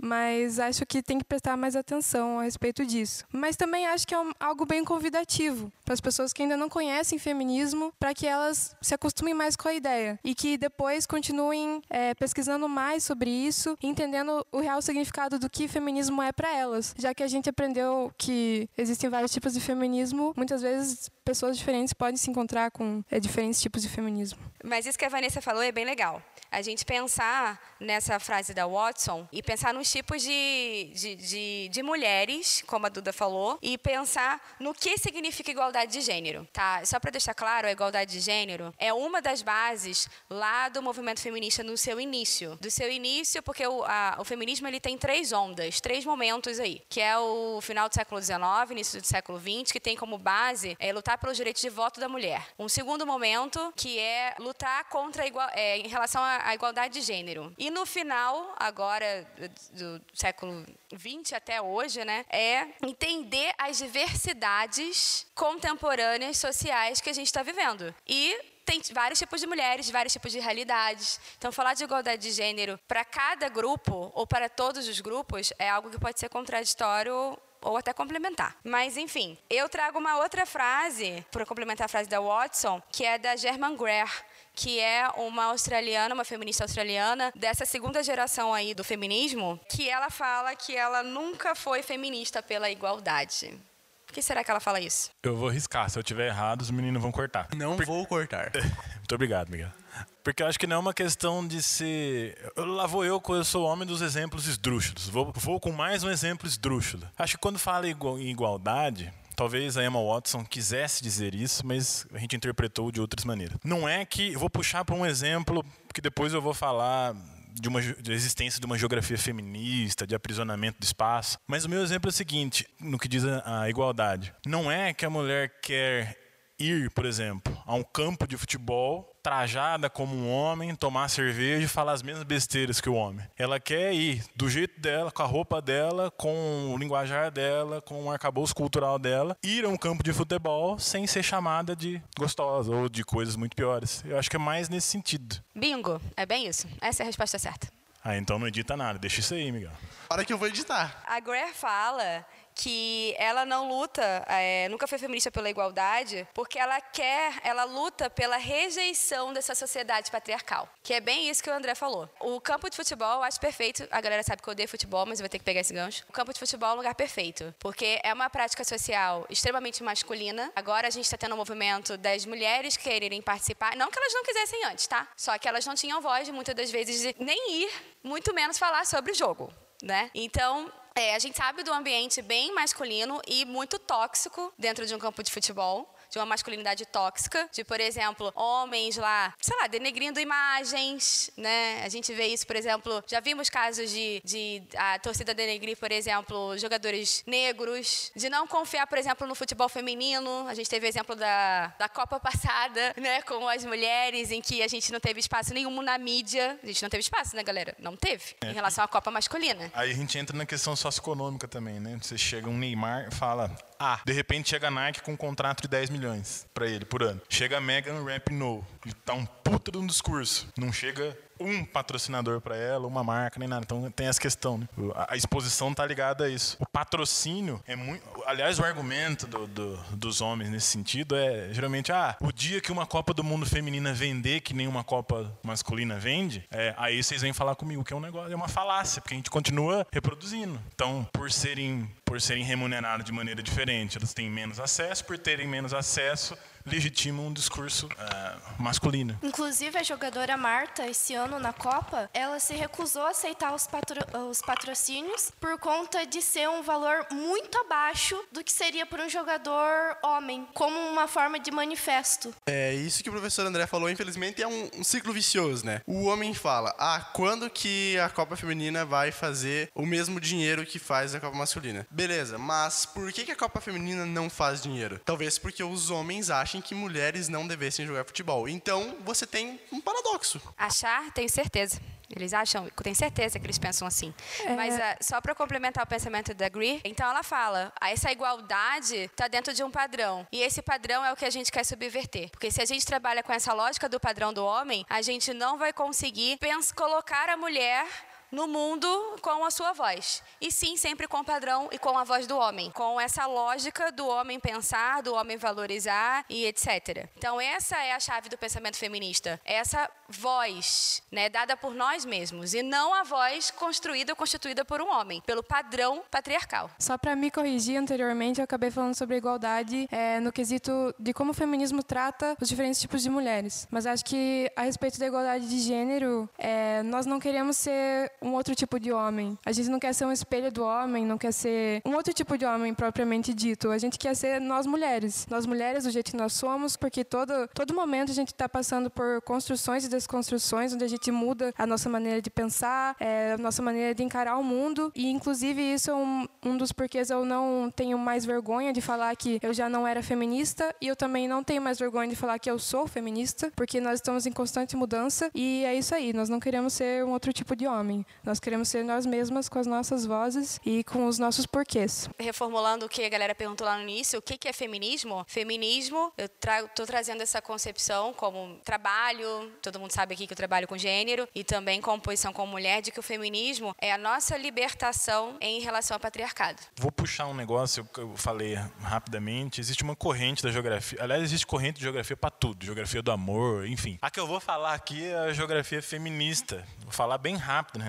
D: mas acho que tem que prestar mais atenção a respeito disso. Mas também acho que é um, algo bem convidativo para as pessoas que ainda não conhecem feminismo, para que elas se acostumem mais com a ideia e que depois continuem é, pesquisando mais sobre isso, entendendo o real significado do que feminismo é para elas, já que a gente aprendeu que existem vários tipos de feminismo, muitas vezes pessoas diferentes podem se encontrar com é, diferentes tipos de feminismo.
G: Mas isso que a Vanessa falou é bem legal. A gente pensar nessa frase da Watson e pensar nos tipos de, de, de, de, mulheres, como a Duda falou, e pensar no que significa igualdade de gênero. Tá? Só para deixar claro, a igualdade de gênero é uma das bases lá do movimento feminista no seu início. Do seu início, porque o, a, o feminismo ele tem três ondas, três momentos aí, que é o final do século XIX, início do século XX, que tem como base é, lutar pelos direitos de voto da mulher. Um segundo momento, que é lutar contra a igual, é, em relação à igualdade de gênero. E no final, agora do século 20 até hoje, né, é entender as diversidades contemporâneas sociais que a gente está vivendo. E tem vários tipos de mulheres, vários tipos de realidades. Então, falar de igualdade de gênero para cada grupo ou para todos os grupos é algo que pode ser contraditório ou até complementar. Mas, enfim, eu trago uma outra frase para complementar a frase da Watson, que é da German Greer, que é uma australiana, uma feminista australiana, dessa segunda geração aí do feminismo, que ela fala que ela nunca foi feminista pela igualdade. Por que será que ela fala isso?
E: Eu vou riscar. Se eu tiver errado, os meninos vão cortar.
B: Não Por... vou cortar.
E: Muito obrigado, Miguel. Porque eu acho que não é uma questão de ser. Lá vou eu, eu sou homem dos exemplos esdrúxulos. Vou, vou com mais um exemplo esdrúxulo. Acho que quando fala em igualdade, Talvez a Emma Watson quisesse dizer isso, mas a gente interpretou de outras maneiras. Não é que. Vou puxar para um exemplo que depois eu vou falar de uma de existência de uma geografia feminista, de aprisionamento do espaço. Mas o meu exemplo é o seguinte, no que diz a, a igualdade. Não é que a mulher quer ir, por exemplo, a um campo de futebol trajada como um homem, tomar cerveja e falar as mesmas besteiras que o homem. Ela quer ir do jeito dela, com a roupa dela, com o linguajar dela, com o arcabouço cultural dela, ir a um campo de futebol sem ser chamada de gostosa ou de coisas muito piores. Eu acho que é mais nesse sentido.
G: Bingo, é bem isso. Essa é a resposta certa.
E: Ah, então não edita nada. Deixa isso aí, Miguel.
B: Para que eu vou editar.
G: A Greer fala que ela não luta, é, nunca foi feminista pela igualdade, porque ela quer, ela luta pela rejeição dessa sociedade patriarcal. Que é bem isso que o André falou. O campo de futebol, eu acho perfeito. A galera sabe que eu odeio futebol, mas eu vou ter que pegar esse gancho. O campo de futebol é um lugar perfeito, porque é uma prática social extremamente masculina. Agora a gente está tendo um movimento das mulheres quererem participar. Não que elas não quisessem antes, tá? Só que elas não tinham voz, muitas das vezes, de nem ir, muito menos falar sobre o jogo. Né? Então, é, a gente sabe do ambiente bem masculino e muito tóxico dentro de um campo de futebol de uma masculinidade tóxica, de, por exemplo, homens lá, sei lá, denegrindo imagens, né? A gente vê isso, por exemplo, já vimos casos de, de a torcida denegrir, por exemplo, jogadores negros, de não confiar, por exemplo, no futebol feminino. A gente teve o exemplo da, da Copa passada, né, com as mulheres, em que a gente não teve espaço nenhum na mídia. A gente não teve espaço, né, galera? Não teve, é. em relação à Copa masculina.
E: Aí a gente entra na questão socioeconômica também, né? Você chega um Neymar fala, ah, de repente chega a Nike com um contrato de 10 milhões para ele por ano. Chega a Megan Rapinoe, que tá um puta de um discurso. Não chega um patrocinador para ela, uma marca, nem nada. Então tem essa questão, né? A exposição tá ligada a isso. O patrocínio é muito. Aliás, o argumento do, do, dos homens nesse sentido é geralmente, ah, o dia que uma Copa do Mundo feminina vender que nem uma Copa masculina vende, é, aí vocês vêm falar comigo que é um negócio, é uma falácia, porque a gente continua reproduzindo. Então, por serem, por serem remunerados de maneira diferente, elas têm menos acesso, por terem menos acesso, legitima um discurso uh, masculino.
F: Inclusive, a jogadora Marta, esse ano na Copa, ela se recusou a aceitar os, patro os patrocínios por conta de ser um valor muito abaixo do que seria para um jogador homem, como uma forma de manifesto.
B: É, isso que o professor André falou, infelizmente, é um, um ciclo vicioso, né? O homem fala, ah, quando que a Copa Feminina vai fazer o mesmo dinheiro que faz a Copa Masculina? Beleza, mas por que, que a Copa Feminina não faz dinheiro? Talvez porque os homens acham achem que mulheres não devessem jogar futebol. Então, você tem um paradoxo.
G: Achar, tenho certeza. Eles acham, tenho certeza que eles pensam assim. É. Mas uh, só para complementar o pensamento da Greer, então ela fala, ah, essa igualdade está dentro de um padrão. E esse padrão é o que a gente quer subverter. Porque se a gente trabalha com essa lógica do padrão do homem, a gente não vai conseguir colocar a mulher no mundo com a sua voz. E sim, sempre com o padrão e com a voz do homem. Com essa lógica do homem pensar, do homem valorizar e etc. Então, essa é a chave do pensamento feminista. Essa voz, né, dada por nós mesmos. E não a voz construída ou constituída por um homem, pelo padrão patriarcal.
D: Só para me corrigir anteriormente, eu acabei falando sobre igualdade é, no quesito de como o feminismo trata os diferentes tipos de mulheres. Mas acho que a respeito da igualdade de gênero, é, nós não queremos ser um outro tipo de homem. A gente não quer ser um espelho do homem, não quer ser um outro tipo de homem propriamente dito. A gente quer ser nós mulheres. Nós mulheres do jeito que nós somos, porque todo, todo momento a gente está passando por construções e desconstruções, onde a gente muda a nossa maneira de pensar, é, a nossa maneira de encarar o mundo. E, inclusive, isso é um, um dos porquês eu não tenho mais vergonha de falar que eu já não era feminista e eu também não tenho mais vergonha de falar que eu sou feminista, porque nós estamos em constante mudança e é isso aí. Nós não queremos ser um outro tipo de homem. Nós queremos ser nós mesmas com as nossas vozes e com os nossos porquês.
G: Reformulando o que a galera perguntou lá no início, o que é feminismo? Feminismo, eu estou trazendo essa concepção como trabalho, todo mundo sabe aqui que eu trabalho com gênero, e também com posição como mulher, de que o feminismo é a nossa libertação em relação ao patriarcado.
E: Vou puxar um negócio que eu falei rapidamente. Existe uma corrente da geografia, aliás, existe corrente de geografia para tudo, geografia do amor, enfim. A que eu vou falar aqui é a geografia feminista. Vou falar bem rápido, na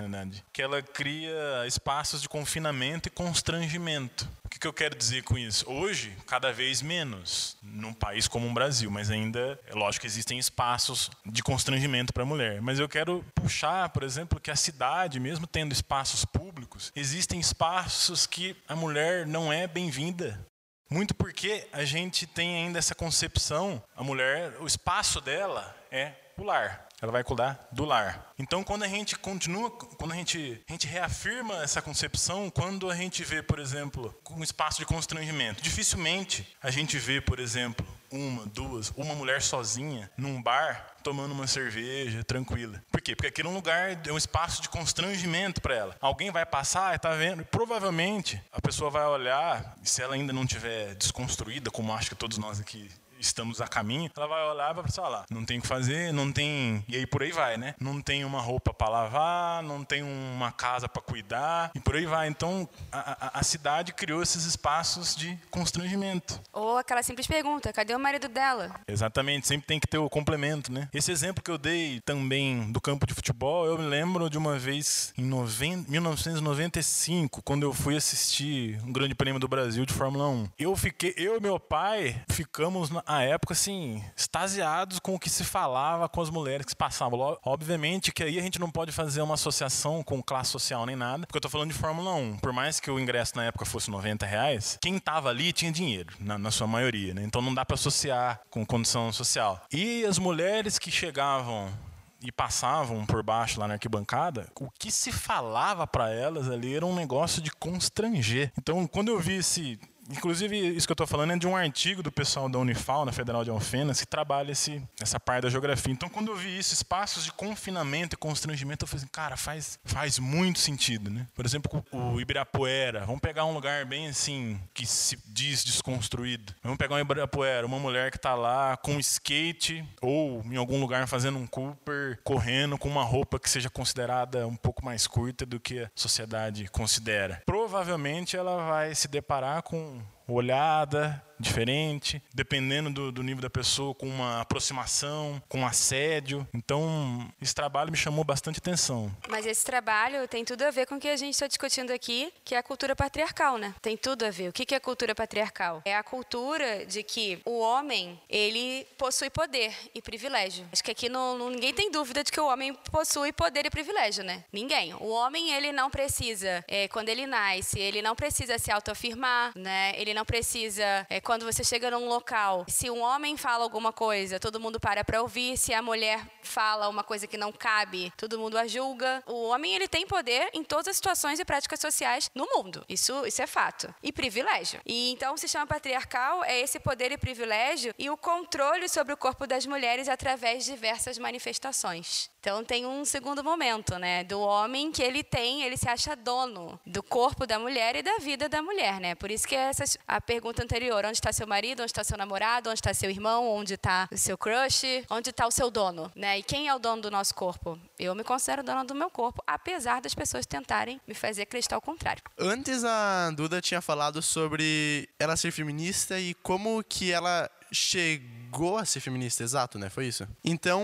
E: que ela cria espaços de confinamento e constrangimento. O que, eu quero dizer com isso? Hoje, cada vez menos, num país como o Brasil, mas ainda, é lógico que existem espaços de constrangimento para a mulher. Mas eu quero puxar, por exemplo, que a cidade, mesmo tendo espaços públicos, existem espaços que a mulher não é bem-vinda. Muito porque a gente tem ainda essa concepção, a mulher, o espaço dela é pular. Ela vai cuidar do lar. Então, quando a gente continua, quando a gente, a gente reafirma essa concepção, quando a gente vê, por exemplo, um espaço de constrangimento, dificilmente a gente vê, por exemplo, uma, duas, uma mulher sozinha num bar tomando uma cerveja tranquila. Por quê? Porque aquele é um lugar, é um espaço de constrangimento para ela. Alguém vai passar, está vendo, provavelmente a pessoa vai olhar, se ela ainda não tiver desconstruída, como acho que todos nós aqui estamos a caminho, ela vai olhar e vai pensar, lá, não tem o que fazer, não tem. E aí por aí vai, né? Não tem uma roupa para lavar, não tem uma casa para cuidar, e por aí vai. Então a, a, a, cidade criou esses espaços de constrangimento.
G: Ou aquela simples pergunta: cadê o marido dela?
E: Exatamente, sempre tem que ter o complemento, né? Esse exemplo que eu dei também do campo de futebol, eu me lembro de uma vez em 90, 1995, quando eu fui assistir um grande prêmio do Brasil de Fórmula 1. Eu fiquei, eu e meu pai ficamos na época assim, extasiados com o que se falava com as mulheres que passavam. Obviamente que aí a gente não pode fazer uma associação com classe social nem nada, porque eu tô falando de Fórmula 1. Por mais que o ingresso na época fosse 90 reais, quem tava ali tinha dinheiro, na, na sua maioria, né? Então não dá para associar com condição social. E as mulheres que chegavam e passavam por baixo lá na arquibancada, o que se falava para elas ali era um negócio de constranger. Então, quando eu vi esse Inclusive, isso que eu estou falando é de um artigo do pessoal da Unifal, na Federal de Alfenas, que trabalha esse, essa parte da geografia. Então, quando eu vi isso, espaços de confinamento e constrangimento, eu falei assim, cara, faz, faz muito sentido, né? Por exemplo, o Ibirapuera. Vamos pegar um lugar bem assim, que se diz desconstruído. Vamos pegar um Ibirapuera, uma mulher que está lá com skate ou em algum lugar fazendo um Cooper, correndo com uma roupa que seja considerada um pouco mais curta do que a sociedade considera. Provavelmente ela vai se deparar com Mm. Olhada, diferente, dependendo do, do, nível da pessoa, com uma aproximação, com um assédio. Então, esse trabalho me chamou bastante atenção.
G: Mas esse trabalho tem tudo a ver com o que a gente está discutindo aqui, que é a cultura patriarcal, né? Tem tudo a ver. O que é cultura patriarcal? É a cultura de que o homem, ele possui poder e privilégio. Acho que aqui não, ninguém tem dúvida de que o homem possui poder e privilégio, né? Ninguém. O homem, ele não precisa, é, quando ele nasce, ele não precisa se autoafirmar, né? Ele não precisa é, quando você chega num local, se um homem fala alguma coisa, todo mundo para para ouvir. Se a mulher fala uma coisa que não cabe, todo mundo a julga. O homem ele tem poder em todas as situações e práticas sociais no mundo. Isso, isso é fato. E privilégio. E então se chama patriarcal é esse poder e privilégio e o controle sobre o corpo das mulheres através de diversas manifestações. Então tem um segundo momento, né, do homem que ele tem, ele se acha dono do corpo da mulher e da vida da mulher, né? Por isso que essa a pergunta anterior, onde está seu marido, onde está seu namorado, onde está seu irmão, onde está o seu crush, onde está o seu dono, né? E quem é o dono do nosso corpo? Eu me considero dona do meu corpo, apesar das pessoas tentarem me fazer acreditar o contrário.
B: Antes a Duda tinha falado sobre ela ser feminista e como que ela chegou a ser feminista, exato, né? Foi isso. Então,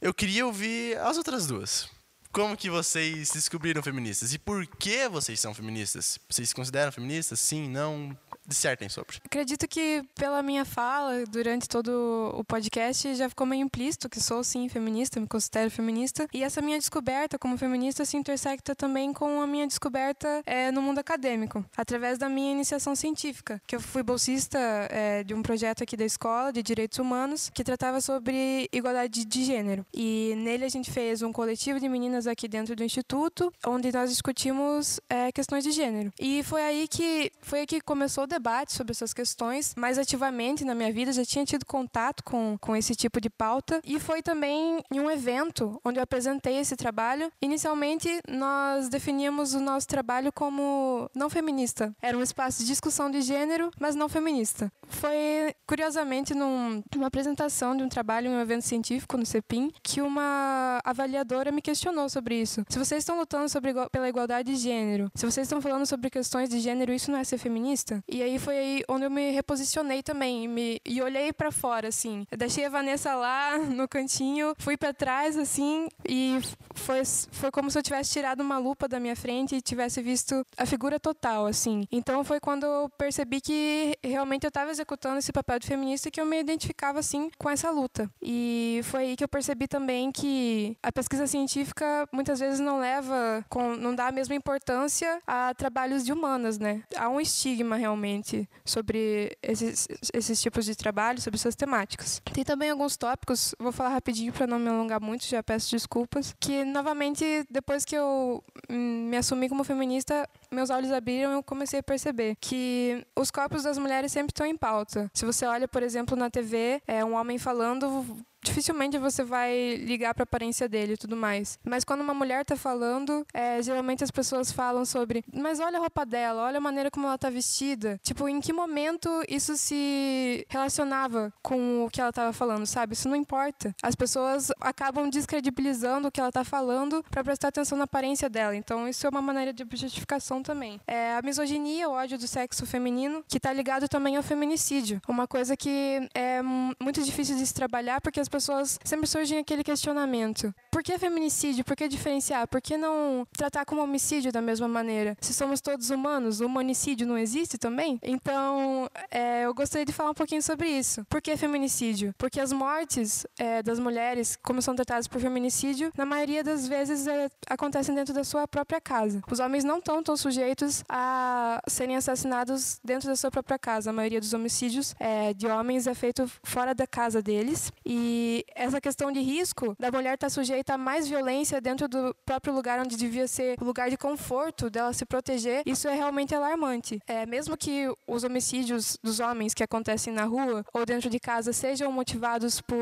B: eu queria ouvir as outras duas. Como que vocês descobriram feministas? E por que vocês são feministas? Vocês se consideram feministas? Sim, não? Dissertem sobre.
D: Acredito que pela minha fala durante todo o podcast já ficou meio implícito que sou sim feminista, me considero feminista. E essa minha descoberta como feminista se intersecta também com a minha descoberta é, no mundo acadêmico através da minha iniciação científica, que eu fui bolsista é, de um projeto aqui da escola de direitos humanos que tratava sobre igualdade de gênero. E nele a gente fez um coletivo de meninas aqui dentro do instituto onde nós discutimos é, questões de gênero. E foi aí que foi aí que começou o debate sobre essas questões mais ativamente na minha vida, já tinha tido contato com, com esse tipo de pauta e foi também em um evento onde eu apresentei esse trabalho. Inicialmente, nós definíamos o nosso trabalho como não feminista. Era um espaço de discussão de gênero, mas não feminista. Foi, curiosamente, num, numa apresentação de um trabalho em um evento científico no CEPIM que uma avaliadora me questionou sobre isso. Se vocês estão lutando sobre, pela igualdade de gênero, se vocês estão falando sobre questões de gênero, isso não é ser feminista? E aí aí foi aí onde eu me reposicionei também e, me, e olhei para fora, assim. Eu deixei a Vanessa lá no cantinho, fui para trás, assim, e foi, foi como se eu tivesse tirado uma lupa da minha frente e tivesse visto a figura total, assim. Então foi quando eu percebi que realmente eu estava executando esse papel de feminista e que eu me identificava, assim, com essa luta. E foi aí que eu percebi também que a pesquisa científica muitas vezes não leva, com, não dá a mesma importância a trabalhos de humanas, né? Há um estigma realmente sobre esses, esses tipos de trabalho, sobre essas temáticas. Tem também alguns tópicos, vou falar rapidinho para não me alongar muito, já peço desculpas, que novamente, depois que eu me assumi como feminista, meus olhos abriram e eu comecei a perceber que os corpos das mulheres sempre estão em pauta. Se você olha, por exemplo, na TV, é um homem falando dificilmente você vai ligar para a aparência dele e tudo mais. Mas quando uma mulher tá falando, é, geralmente as pessoas falam sobre, mas olha a roupa dela, olha a maneira como ela tá vestida. Tipo, em que momento isso se relacionava com o que ela tava falando, sabe? Isso não importa. As pessoas acabam descredibilizando o que ela tá falando para prestar atenção na aparência dela. Então, isso é uma maneira de objetificação também. É a misoginia, o ódio do sexo feminino, que tá ligado também ao feminicídio. Uma coisa que é muito difícil de se trabalhar porque as pessoas sempre surgem aquele questionamento. Por que feminicídio? Por que diferenciar? Por que não tratar como homicídio da mesma maneira? Se somos todos humanos, o humanicídio não existe também? Então, é, eu gostaria de falar um pouquinho sobre isso. Por que feminicídio? Porque as mortes é, das mulheres, como são tratadas por feminicídio, na maioria das vezes é, acontecem dentro da sua própria casa. Os homens não estão tão sujeitos a serem assassinados dentro da sua própria casa. A maioria dos homicídios é, de homens é feito fora da casa deles. E essa questão de risco da mulher estar tá sujeita a mais violência dentro do próprio lugar onde devia ser o lugar de conforto dela se proteger, isso é realmente alarmante. É, mesmo que os homicídios dos homens que acontecem na rua ou dentro de casa sejam motivados por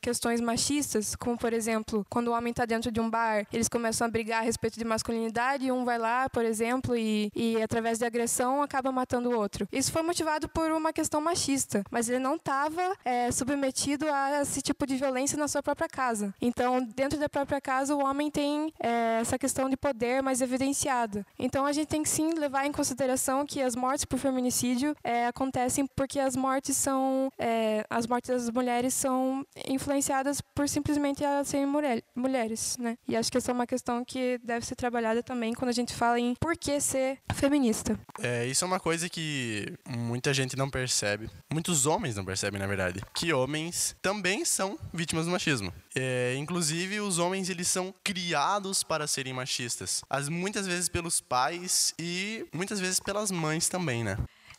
D: questões machistas, como por exemplo, quando o homem está dentro de um bar, eles começam a brigar a respeito de masculinidade e um vai lá, por exemplo, e, e através de agressão acaba matando o outro. Isso foi motivado por uma questão machista, mas ele não estava é, submetido a esse tipo de violência na sua própria casa. Então, dentro da própria casa, o homem tem é, essa questão de poder mais evidenciada. Então, a gente tem que sim levar em consideração que as mortes por feminicídio é, acontecem porque as mortes são é, as mortes das mulheres são influenciadas por simplesmente elas serem mulher, mulheres, né? E acho que essa é uma questão que deve ser trabalhada também quando a gente fala em por que ser feminista.
B: É, isso é uma coisa que muita gente não percebe. Muitos homens não percebem, na verdade. Que homens também são vítimas do machismo. É, inclusive, os homens eles são criados para serem machistas. As muitas vezes pelos pais e muitas vezes pelas mães também, né?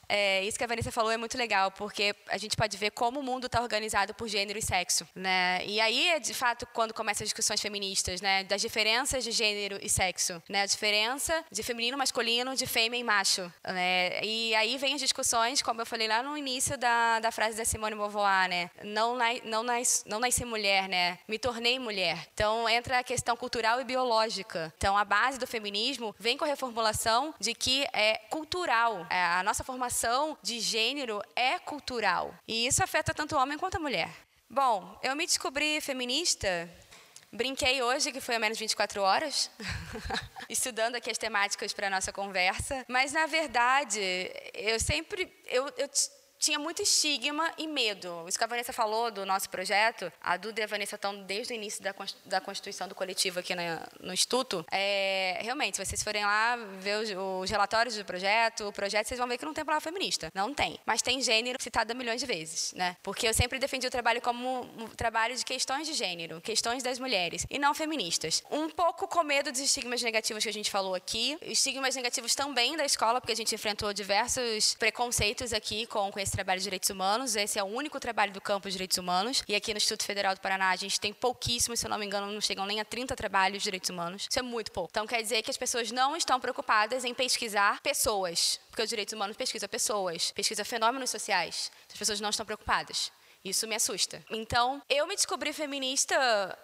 G: É, isso que a Vanessa falou é muito legal, porque a gente pode ver como o mundo está organizado por gênero e sexo, né? E aí é de fato quando começam as discussões feministas, né? Das diferenças de gênero e sexo, né? A diferença de feminino, masculino, de fêmea e macho, né? E aí vem as discussões, como eu falei lá no início da, da frase da Simone Beauvoir, né? Não, não, nas, não nasci mulher, né? Me tornei mulher. Então entra a questão cultural e biológica. Então a base do feminismo vem com a reformulação de que é cultural. É, a nossa formação de gênero é cultural. E isso afeta tanto o homem quanto a mulher. Bom, eu me descobri feminista Brinquei hoje, que foi a menos 24 horas, estudando aqui as temáticas para a nossa conversa. Mas, na verdade, eu sempre. Eu, eu tinha muito estigma e medo. Isso que a Vanessa falou do nosso projeto, a Duda e a Vanessa estão desde o início da, constituição do coletivo aqui na, no Instituto. É, realmente, se vocês forem lá ver os, os, relatórios do projeto, o projeto, vocês vão ver que não tem palavra feminista. Não tem. Mas tem gênero citado milhões de vezes, né? Porque eu sempre defendi o trabalho como um trabalho de questões de gênero, questões das mulheres, e não feministas. Um pouco com medo dos estigmas negativos que a gente falou aqui, estigmas negativos também da escola, porque a gente enfrentou diversos preconceitos aqui com, com esse trabalho de direitos humanos. Esse é o único trabalho do campo de direitos humanos. E aqui no Instituto Federal do Paraná a gente tem pouquíssimos, se eu não me engano, não chegam nem a 30 trabalhos de direitos humanos. Isso é muito pouco. Então quer dizer que as pessoas não estão preocupadas em pesquisar pessoas, porque os direitos humanos pesquisa pessoas, pesquisa fenômenos sociais. As pessoas não estão preocupadas. Isso me assusta. Então, eu me descobri feminista,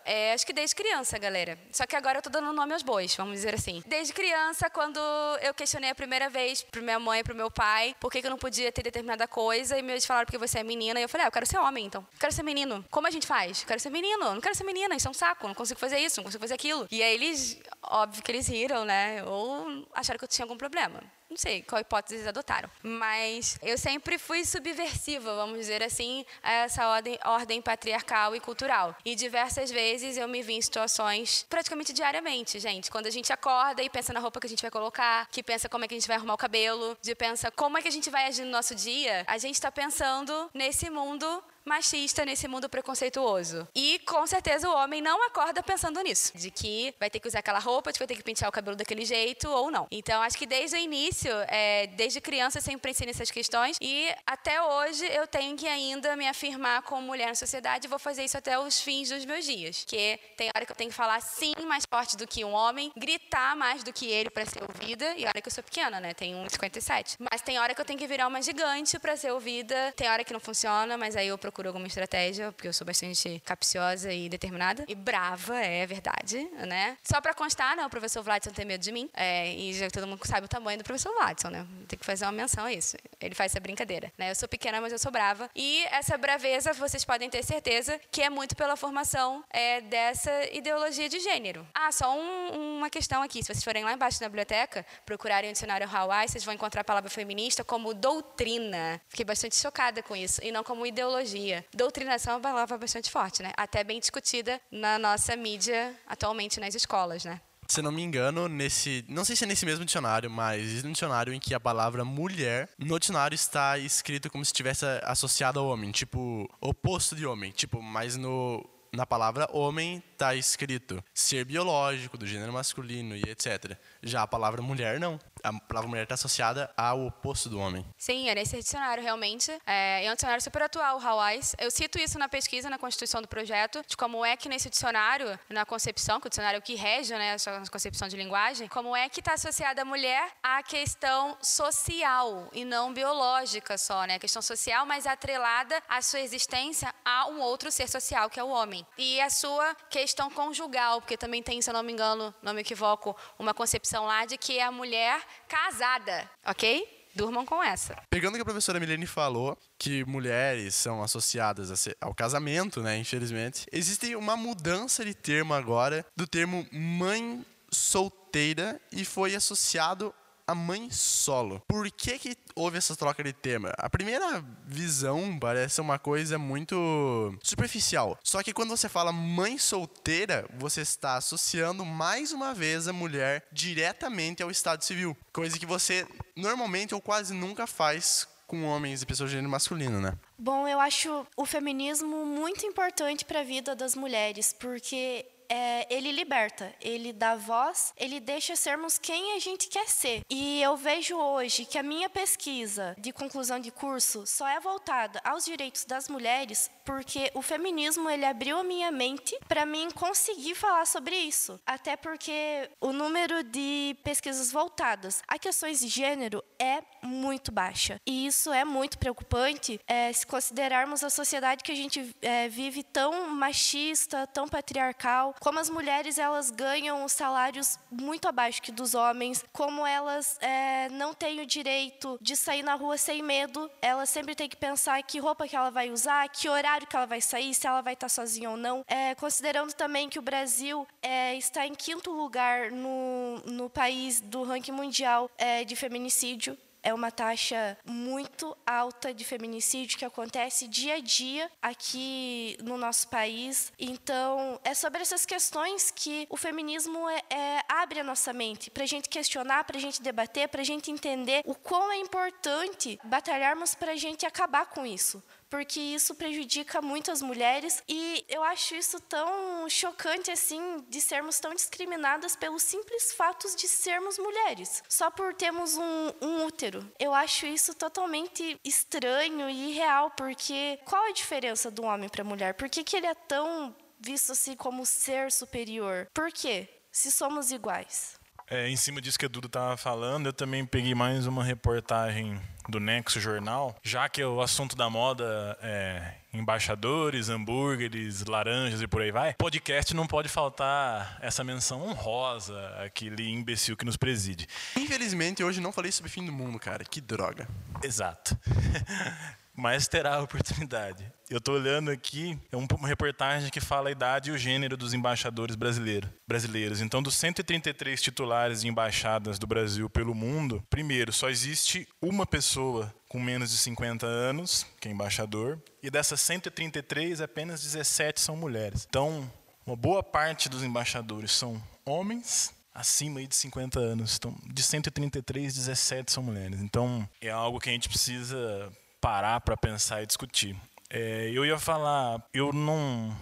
G: é, acho que desde criança, galera. Só que agora eu tô dando nome aos bois, vamos dizer assim. Desde criança, quando eu questionei a primeira vez pra minha mãe pro meu pai por que, eu não podia ter determinada coisa, e eles falaram porque você é menina, e eu falei, ah, eu quero ser homem, então. Eu quero ser menino. Como a gente faz? Eu quero ser menino. Não quero ser menina, isso é um saco, não consigo fazer isso, não consigo fazer aquilo. E aí eles, óbvio que eles riram, né? Ou acharam que eu tinha algum problema não sei qual hipótese eles adotaram. Mas eu sempre fui subversiva, vamos dizer assim, a essa ordem, ordem patriarcal e cultural. E diversas vezes eu me vi em situações praticamente diariamente, gente. Quando a gente acorda e pensa na roupa que a gente vai colocar, que pensa como é que a gente vai arrumar o cabelo, de pensa como é que a gente vai agir no nosso dia, a gente está pensando nesse mundo machista nesse mundo preconceituoso. E com certeza o homem não acorda pensando nisso, de que vai ter que usar aquela roupa, de que vai ter que pentear o cabelo daquele jeito ou não. Então acho que desde o início, é, desde criança, eu sempre pensei nessas questões e até hoje eu tenho que ainda me afirmar como mulher na sociedade e vou fazer isso até os fins dos meus dias. Que tem hora que eu tenho que falar sim mais forte do que um homem, gritar mais do que ele para ser ouvida. E olha que eu sou pequena, né? Tenho 1,57. Mas tem hora que eu tenho que virar uma gigante para ser ouvida. Tem hora que não funciona, mas aí eu procuro procuro alguma estratégia, porque eu sou bastante capciosa e determinada. E brava, é verdade, né? Só para constar, né, o professor Vladson tem medo de mim. É, e já todo mundo sabe o tamanho do professor Vladson, né? Tem que fazer uma menção a isso. Ele faz essa brincadeira, né? Eu sou pequena, mas eu sou brava. E essa braveza, vocês podem ter certeza que é muito pela formação é, dessa ideologia de gênero. Ah, só um, uma questão aqui. Se vocês forem lá embaixo na biblioteca, procurarem o dicionário Hawaii, vocês vão encontrar a palavra feminista como doutrina. Fiquei bastante chocada com isso. E não como ideologia. Doutrinação é uma palavra bastante forte, né? Até bem discutida na nossa mídia atualmente nas escolas, né?
B: Se não me engano, nesse. Não sei se é nesse mesmo dicionário, mas existe um dicionário em que a palavra mulher no dicionário está escrito como se estivesse associada ao homem, tipo, oposto de homem. Tipo, mas no na palavra homem está escrito ser biológico, do gênero masculino e etc. Já a palavra mulher, não. A palavra mulher está associada ao oposto do homem.
G: Sim, é nesse dicionário, realmente. É, é um dicionário super atual, Hawaii. Eu cito isso na pesquisa, na constituição do projeto, de como é que nesse dicionário, na concepção, que o dicionário que rege né, a concepção de linguagem, como é que está associada a mulher à questão social e não biológica só, né? A questão social, mas atrelada à sua existência a um outro ser social, que é o homem. E a sua questão conjugal, porque também tem, se eu não me engano, não me equivoco, uma concepção lá de que é a mulher casada, ok? Durmam com essa.
B: Pegando o que a professora Milene falou, que mulheres são associadas ao casamento, né, infelizmente, existe uma mudança de termo agora do termo mãe solteira e foi associado a mãe solo. Por que que houve essa troca de tema? A primeira visão parece uma coisa muito superficial. Só que quando você fala mãe solteira, você está associando mais uma vez a mulher diretamente ao estado civil, coisa que você normalmente ou quase nunca faz com homens e pessoas de gênero masculino, né?
F: Bom, eu acho o feminismo muito importante para a vida das mulheres, porque é, ele liberta, ele dá voz, ele deixa sermos quem a gente quer ser. E eu vejo hoje que a minha pesquisa de conclusão de curso só é voltada aos direitos das mulheres porque o feminismo ele abriu a minha mente para mim conseguir falar sobre isso. Até porque o número de pesquisas voltadas a questões de gênero é muito baixa. E isso é muito preocupante é, se considerarmos a sociedade que a gente é, vive tão machista, tão patriarcal, como as mulheres elas ganham salários muito abaixo que dos homens, como elas é, não têm o direito de sair na rua sem medo, elas sempre têm que pensar que roupa que ela vai usar, que horário que ela vai sair, se ela vai estar sozinha ou não. É, considerando também que o Brasil é, está em quinto lugar no, no país do ranking mundial é, de feminicídio é uma taxa muito alta de feminicídio que acontece dia a dia aqui no nosso país. Então, é sobre essas questões que o feminismo é, é, abre a nossa mente para a gente questionar, para a gente debater, para a gente entender o quão é importante batalharmos para a gente acabar com isso porque isso prejudica muitas mulheres e eu acho isso tão chocante assim de sermos tão discriminadas pelos simples fatos de sermos mulheres, só por termos um, um útero. Eu acho isso totalmente estranho e irreal, porque qual a diferença do homem para a mulher? Por que, que ele é tão visto assim como ser superior? Por quê? Se somos iguais.
E: É, em cima disso que a Duda estava falando, eu também peguei mais uma reportagem do Nexo Jornal, já que o assunto da moda é embaixadores, hambúrgueres, laranjas e por aí vai. Podcast não pode faltar essa menção honrosa aquele imbecil que nos preside.
B: Infelizmente, hoje não falei sobre fim do mundo, cara. Que droga.
E: Exato. mas terá a oportunidade. Eu estou olhando aqui, é uma reportagem que fala a idade e o gênero dos embaixadores brasileiro, brasileiros. Então, dos 133 titulares de embaixadas do Brasil pelo mundo, primeiro, só existe uma pessoa com menos de 50 anos, que é embaixador, e dessas 133, apenas 17 são mulheres. Então, uma boa parte dos embaixadores são homens acima de 50 anos. Então, de 133, 17 são mulheres. Então, é algo que a gente precisa parar para pensar e discutir. É, eu ia falar, eu não,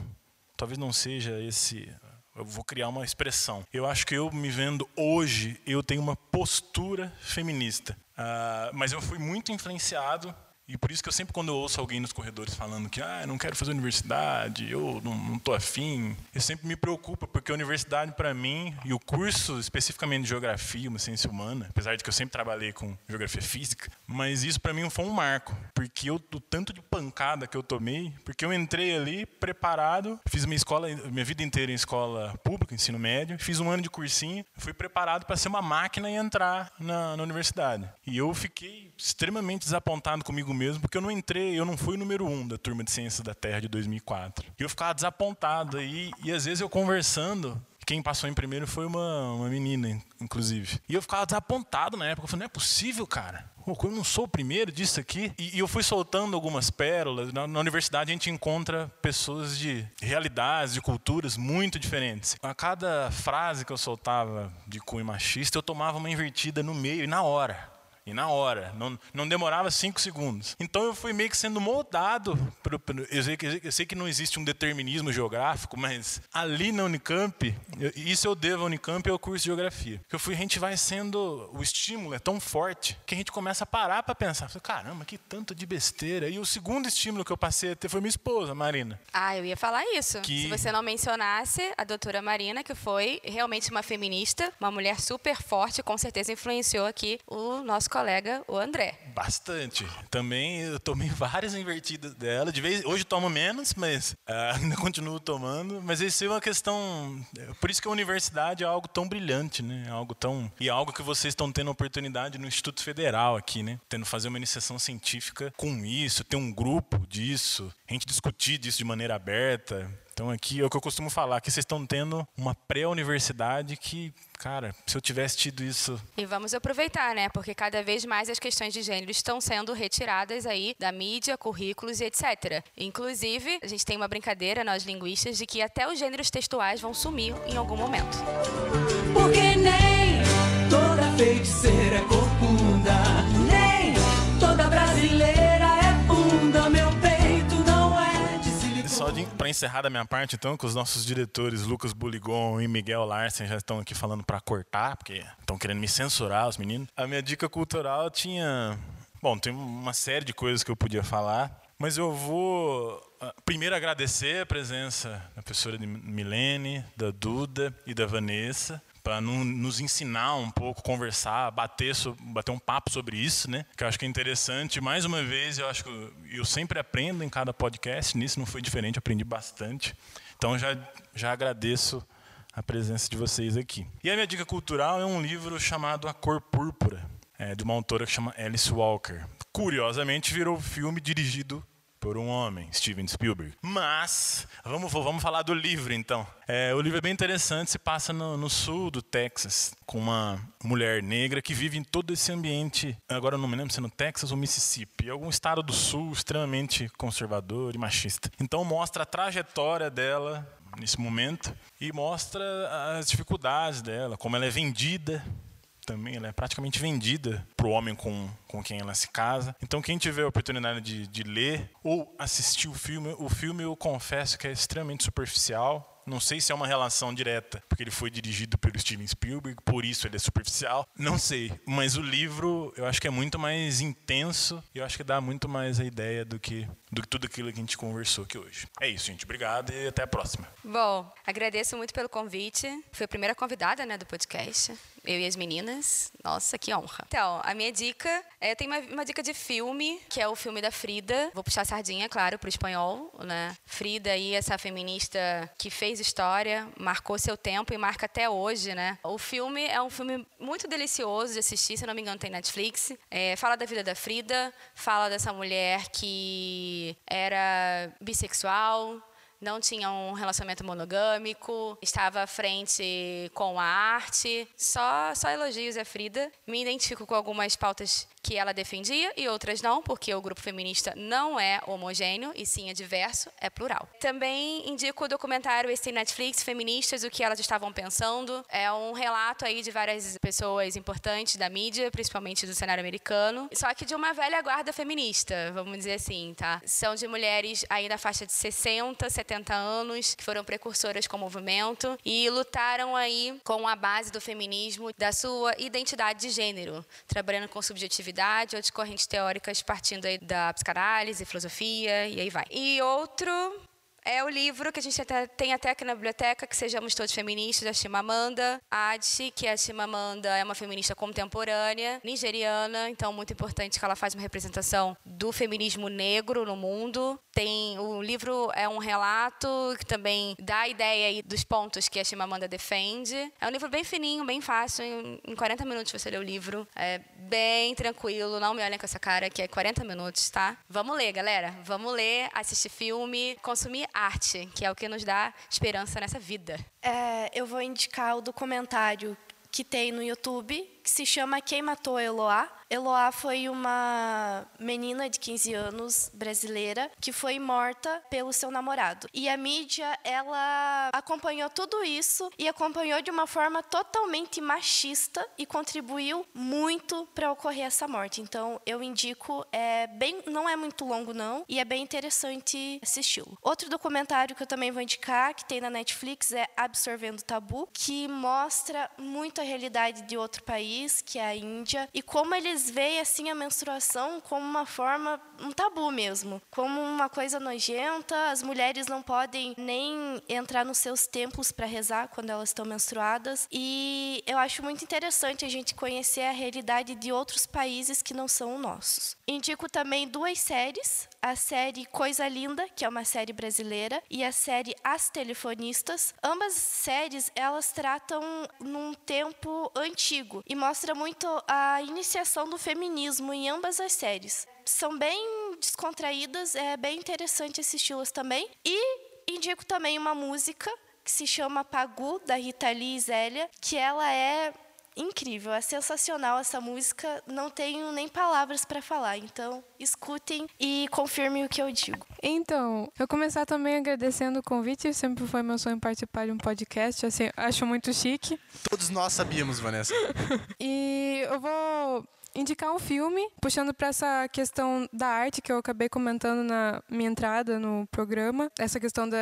E: talvez não seja esse, eu vou criar uma expressão. Eu acho que eu me vendo hoje, eu tenho uma postura feminista, uh, mas eu fui muito influenciado E por isso que eu sempre, quando eu ouço alguém nos corredores falando que ah, não quero fazer universidade, eu não, tô afim, eu sempre me preocupo, porque a universidade, para mim, e o curso especificamente de geografia, uma ciência humana, apesar de que eu sempre trabalhei com geografia física, mas isso para mim foi um marco, porque eu, o tanto de pancada que eu tomei, porque eu entrei ali preparado, fiz minha escola, minha vida inteira em escola pública, ensino médio, fiz um ano de cursinho, fui preparado para ser uma máquina e entrar na, na universidade. E eu fiquei extremamente desapontado comigo mesmo, porque eu não entrei, eu não fui o número um da turma de ciências da Terra de 2004. E eu ficava desapontado. E, e às vezes eu conversando, quem passou em primeiro foi uma, uma menina, inclusive. E eu ficava desapontado na época. Eu falei, não é possível, cara. Eu não sou o primeiro disso aqui. E, e eu fui soltando algumas pérolas. Na, na, universidade a gente encontra pessoas de realidades, de culturas muito diferentes. A cada frase que eu soltava de cunho machista, eu tomava uma invertida no meio e na hora. E na hora, não, não demorava cinco segundos. Então eu fui meio que sendo moldado. Pro, pro, eu, sei que, eu sei que não existe um determinismo geográfico, mas ali na Unicamp, eu, isso eu devo à Unicamp e ao curso de geografia. Que eu fui, a gente vai sendo. O estímulo é tão forte que a gente começa a parar para pensar: caramba, que tanto de besteira. E o segundo estímulo que eu passei a ter foi minha esposa, Marina.
G: Ah, eu ia falar isso. Que... Se você não mencionasse a doutora Marina, que foi realmente uma feminista, uma mulher super forte, com certeza influenciou aqui o nosso colega, o André.
E: Bastante. Também eu tomei várias invertidas dela. De vez hoje tomo menos, mas uh, ainda continuo tomando. Mas isso é uma questão. Por isso que a universidade é algo tão brilhante, né? É algo tão e é algo que vocês estão tendo oportunidade no Instituto Federal aqui, né? Tendo fazer uma iniciação científica com isso, ter um grupo disso, a gente discutir disso de maneira aberta. Então aqui é o que eu costumo falar, que vocês estão tendo uma pré-universidade que, cara, se eu tivesse tido isso.
G: E vamos aproveitar, né? Porque cada vez mais as questões de gênero estão sendo retiradas aí da mídia, currículos e etc. Inclusive, a gente tem uma brincadeira, nós linguistas, de que até os gêneros textuais vão sumir em algum momento.
A: Porque nem toda feiticeira é corcunda,
E: para encerrar da minha parte, então, que os nossos diretores Lucas Buligon e Miguel Larsen já estão aqui falando para cortar, porque estão querendo me censurar, os meninos. A minha dica cultural tinha. Bom, tem uma série de coisas que eu podia falar, mas eu vou ah, primeiro agradecer a presença da professora Milene, da Duda e da Vanessa para nos ensinar um pouco, conversar, bater, bater um papo sobre isso, né? Que eu acho que é interessante. Mais uma vez, eu acho que eu sempre aprendo em cada podcast, nisso não foi diferente, aprendi bastante. Então já já agradeço a presença de vocês aqui. E a minha dica cultural é um livro chamado A Cor Púrpura, é, de uma autora que chama Alice Walker. Curiosamente, virou filme dirigido por um homem, Steven Spielberg. Mas, vamos, vamos falar do livro então. É, o livro é bem interessante, se passa no, no, sul do Texas, com uma mulher negra que vive em todo esse ambiente, agora eu não me lembro se é no Texas ou Mississippi, algum estado do sul extremamente conservador e machista. Então mostra a trajetória dela nesse momento e mostra as dificuldades dela, como ela é vendida também, ela é praticamente vendida para o homem com, com quem ela se casa. Então, quem tiver a oportunidade de, de ler ou assistir o filme, o filme eu confesso que é extremamente superficial. Não sei se é uma relação direta, porque ele foi dirigido pelo Steven Spielberg, por isso ele é superficial. Não sei. Mas o livro eu acho que é muito mais intenso e eu acho que dá muito mais a ideia do que, do que tudo aquilo que a gente conversou aqui hoje. É isso, gente. Obrigado e até a próxima.
G: Bom, agradeço muito pelo convite. Foi a primeira convidada né, do podcast eu e as meninas. Nossa, que honra. Então, a minha dica, é, tem uma, uma, dica de filme, que é o filme da Frida. Vou puxar a sardinha, claro, para o espanhol, né? Frida aí, essa feminista que fez história, marcou seu tempo e marca até hoje, né? O filme é um filme muito delicioso de assistir, se não me engano tem Netflix. É, fala da vida da Frida, fala dessa mulher que era bissexual, não tinha um relacionamento monogâmico, estava à frente com a arte. Só, só elogios a Frida. Me identifico com algumas pautas que ela defendia e outras não, porque o grupo feminista não é homogêneo e sim é diverso, é plural. Também indico o documentário Esse Netflix Feministas, o que elas estavam pensando. É um relato aí de várias pessoas importantes da mídia, principalmente do cenário americano, só que de uma velha guarda feminista, vamos dizer assim, tá? São de mulheres aí na faixa de 60, 70 anos, que foram precursoras com o movimento e lutaram aí com a base do feminismo, da sua identidade de gênero, trabalhando com subjetividade outras correntes teóricas partindo aí da psicanálise, filosofia e aí vai. E outro é o livro que a gente até, tem até aqui na biblioteca, que Sejamos Todos Feministas, da Chimamanda Adichie, que a Chimamanda é uma feminista contemporânea, nigeriana, então muito importante que ela faz uma representação do feminismo negro no mundo. Tem o livro é um relato que também dá a ideia dos pontos que a Chimamanda defende. É um livro bem fininho, bem fácil, em, em 40 minutos você lê o livro. É bem tranquilo, não me olhem com essa cara que é 40 minutos, tá? Vamos ler, galera. Vamos ler, assistir filme, consumir arte, que é o que nos dá esperança nessa vida.
F: É, eu vou indicar o documentário que tem no YouTube, que se chama Quem Matou Eloá. Eloá foi uma menina de 15 anos brasileira que foi morta pelo seu namorado. E a mídia, ela acompanhou tudo isso e acompanhou de uma forma totalmente machista e contribuiu muito para ocorrer essa morte. Então, eu indico, é bem, não é muito longo não, e é bem interessante assisti-lo. Outro documentário que eu também vou indicar, que tem na Netflix, é Absorvendo Tabu, que mostra muito a realidade de outro país, que é a Índia, e como eles veem assim a menstruação como uma forma, um tabu mesmo, como uma coisa nojenta. As mulheres não podem nem entrar nos seus templos para rezar quando elas estão menstruadas. E eu acho muito interessante a gente conhecer a realidade de outros países que não são os nossos. Indico também duas séries, a série Coisa Linda, que é uma série brasileira, e a série As Telefonistas. Ambas séries, elas tratam num tempo antigo e mostra muito a iniciação do feminismo em ambas as séries. São bem descontraídas, é bem interessante assisti-las também. E indico também uma música que se chama Pagu, da Rita Lee e Zélia, que ela é incrível, é sensacional essa música, não tenho nem palavras para falar. Então, escutem e confirmem o que eu digo.
D: Então, eu começar também agradecendo o convite, sempre foi meu sonho participar de um podcast, assim, acho muito chique.
B: Todos nós sabíamos, Vanessa.
D: e eu vou indicar um filme, puxando para essa questão da arte que eu acabei comentando na minha entrada no programa, essa questão da,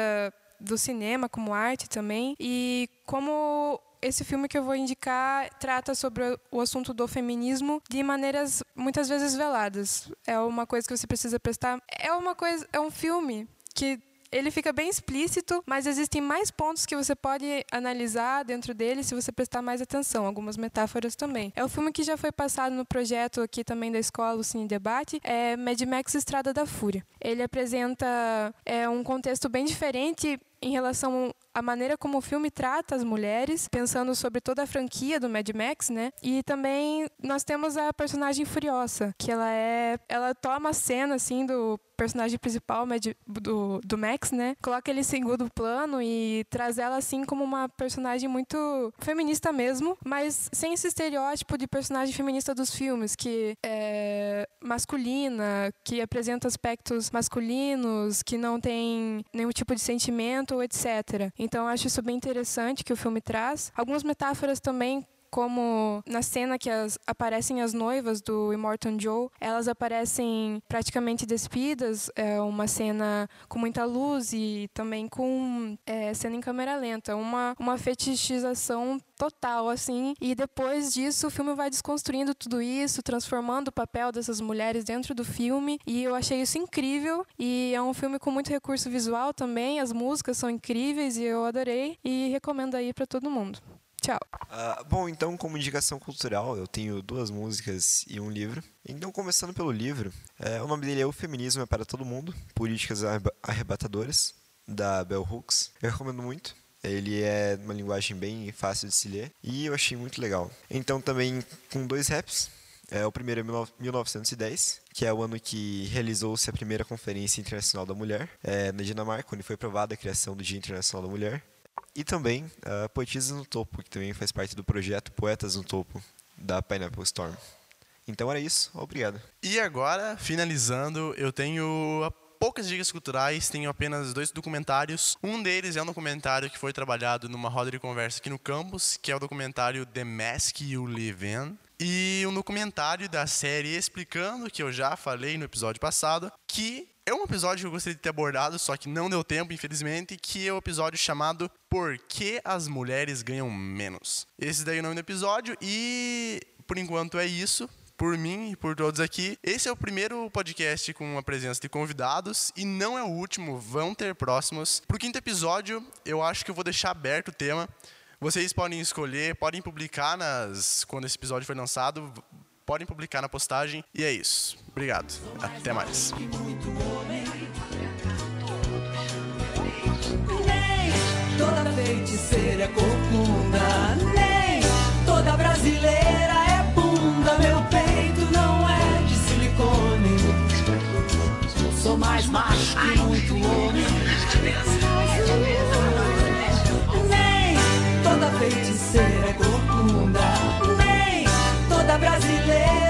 D: do cinema como arte também, e como esse filme que eu vou indicar trata sobre o assunto do feminismo de maneiras muitas vezes veladas. É uma coisa que você precisa prestar. É uma coisa, é um filme que ele fica bem explícito, mas existem mais pontos que você pode analisar dentro dele se você prestar mais atenção, algumas metáforas também. É o filme que já foi passado no projeto aqui também da escola, o Cine Debate, é Mad Max Estrada da Fúria. Ele apresenta é, um contexto bem diferente em relação à maneira como o filme trata as mulheres, pensando sobre toda a franquia do Mad Max, né? E também nós temos a personagem Furiosa, que ela é, ela toma a cena assim do personagem principal do, do Max, né? Coloca ele em segundo plano e traz ela assim como uma personagem muito feminista mesmo, mas sem esse estereótipo de personagem feminista dos filmes, que é masculina, que apresenta aspectos masculinos, que não tem nenhum tipo de sentimento, etc. Então acho isso bem interessante que o filme traz. Algumas metáforas também como na cena que as, aparecem as noivas do Immortan Joe, elas aparecem praticamente despidas, é uma cena com muita luz e também com é, cena em câmera lenta, uma, uma fetichização total, assim. E depois disso, o filme vai desconstruindo tudo isso, transformando o papel dessas mulheres dentro do filme. E eu achei isso incrível. E é um filme com muito recurso visual também. As músicas são incríveis e eu adorei. E recomendo aí para todo mundo. Tchau.
C: Uh, bom, então, como indicação cultural, eu tenho duas músicas e um livro. Então, começando pelo livro, é, o nome dele é O Feminismo é para Todo Mundo Políticas Arrebatadoras, da Bell Hooks. Eu recomendo muito. Ele é uma linguagem bem fácil de se ler e eu achei muito legal. Então, também com dois raps. É, o primeiro é 1910, que é o ano que realizou-se a primeira Conferência Internacional da Mulher, é, na Dinamarca, onde foi aprovada a criação do Dia Internacional da Mulher. E também uh, Poetisas no Topo, que também faz parte do projeto Poetas no Topo, da Pineapple Storm. Então era isso, obrigado.
B: E agora, finalizando, eu tenho poucas dicas culturais, tenho apenas dois documentários. Um deles é um documentário que foi trabalhado numa roda de conversa aqui no campus, que é o documentário The Mask You Live In. E um documentário da série explicando, que eu já falei no episódio passado, que é um episódio que eu gostaria de ter abordado, só que não deu tempo, infelizmente, que é o um episódio chamado Por que as mulheres ganham menos? Esse daí é o nome do episódio e por enquanto é isso. por mim e por todos aqui. Esse é o primeiro podcast com a presença de convidados e não é o último, vão ter próximos. Pro quinto episódio, eu acho que eu vou deixar aberto o tema. Vocês podem escolher, podem publicar nas quando esse episódio foi lançado, Podem publicar na postagem. E é isso. Obrigado. Até mais.
A: Toda feiticeira é nem toda brasileira é bunda. Meu peito não é de silicone. Sou mais macho que muito homem. Nem toda feiticeira é corcunda brasileira.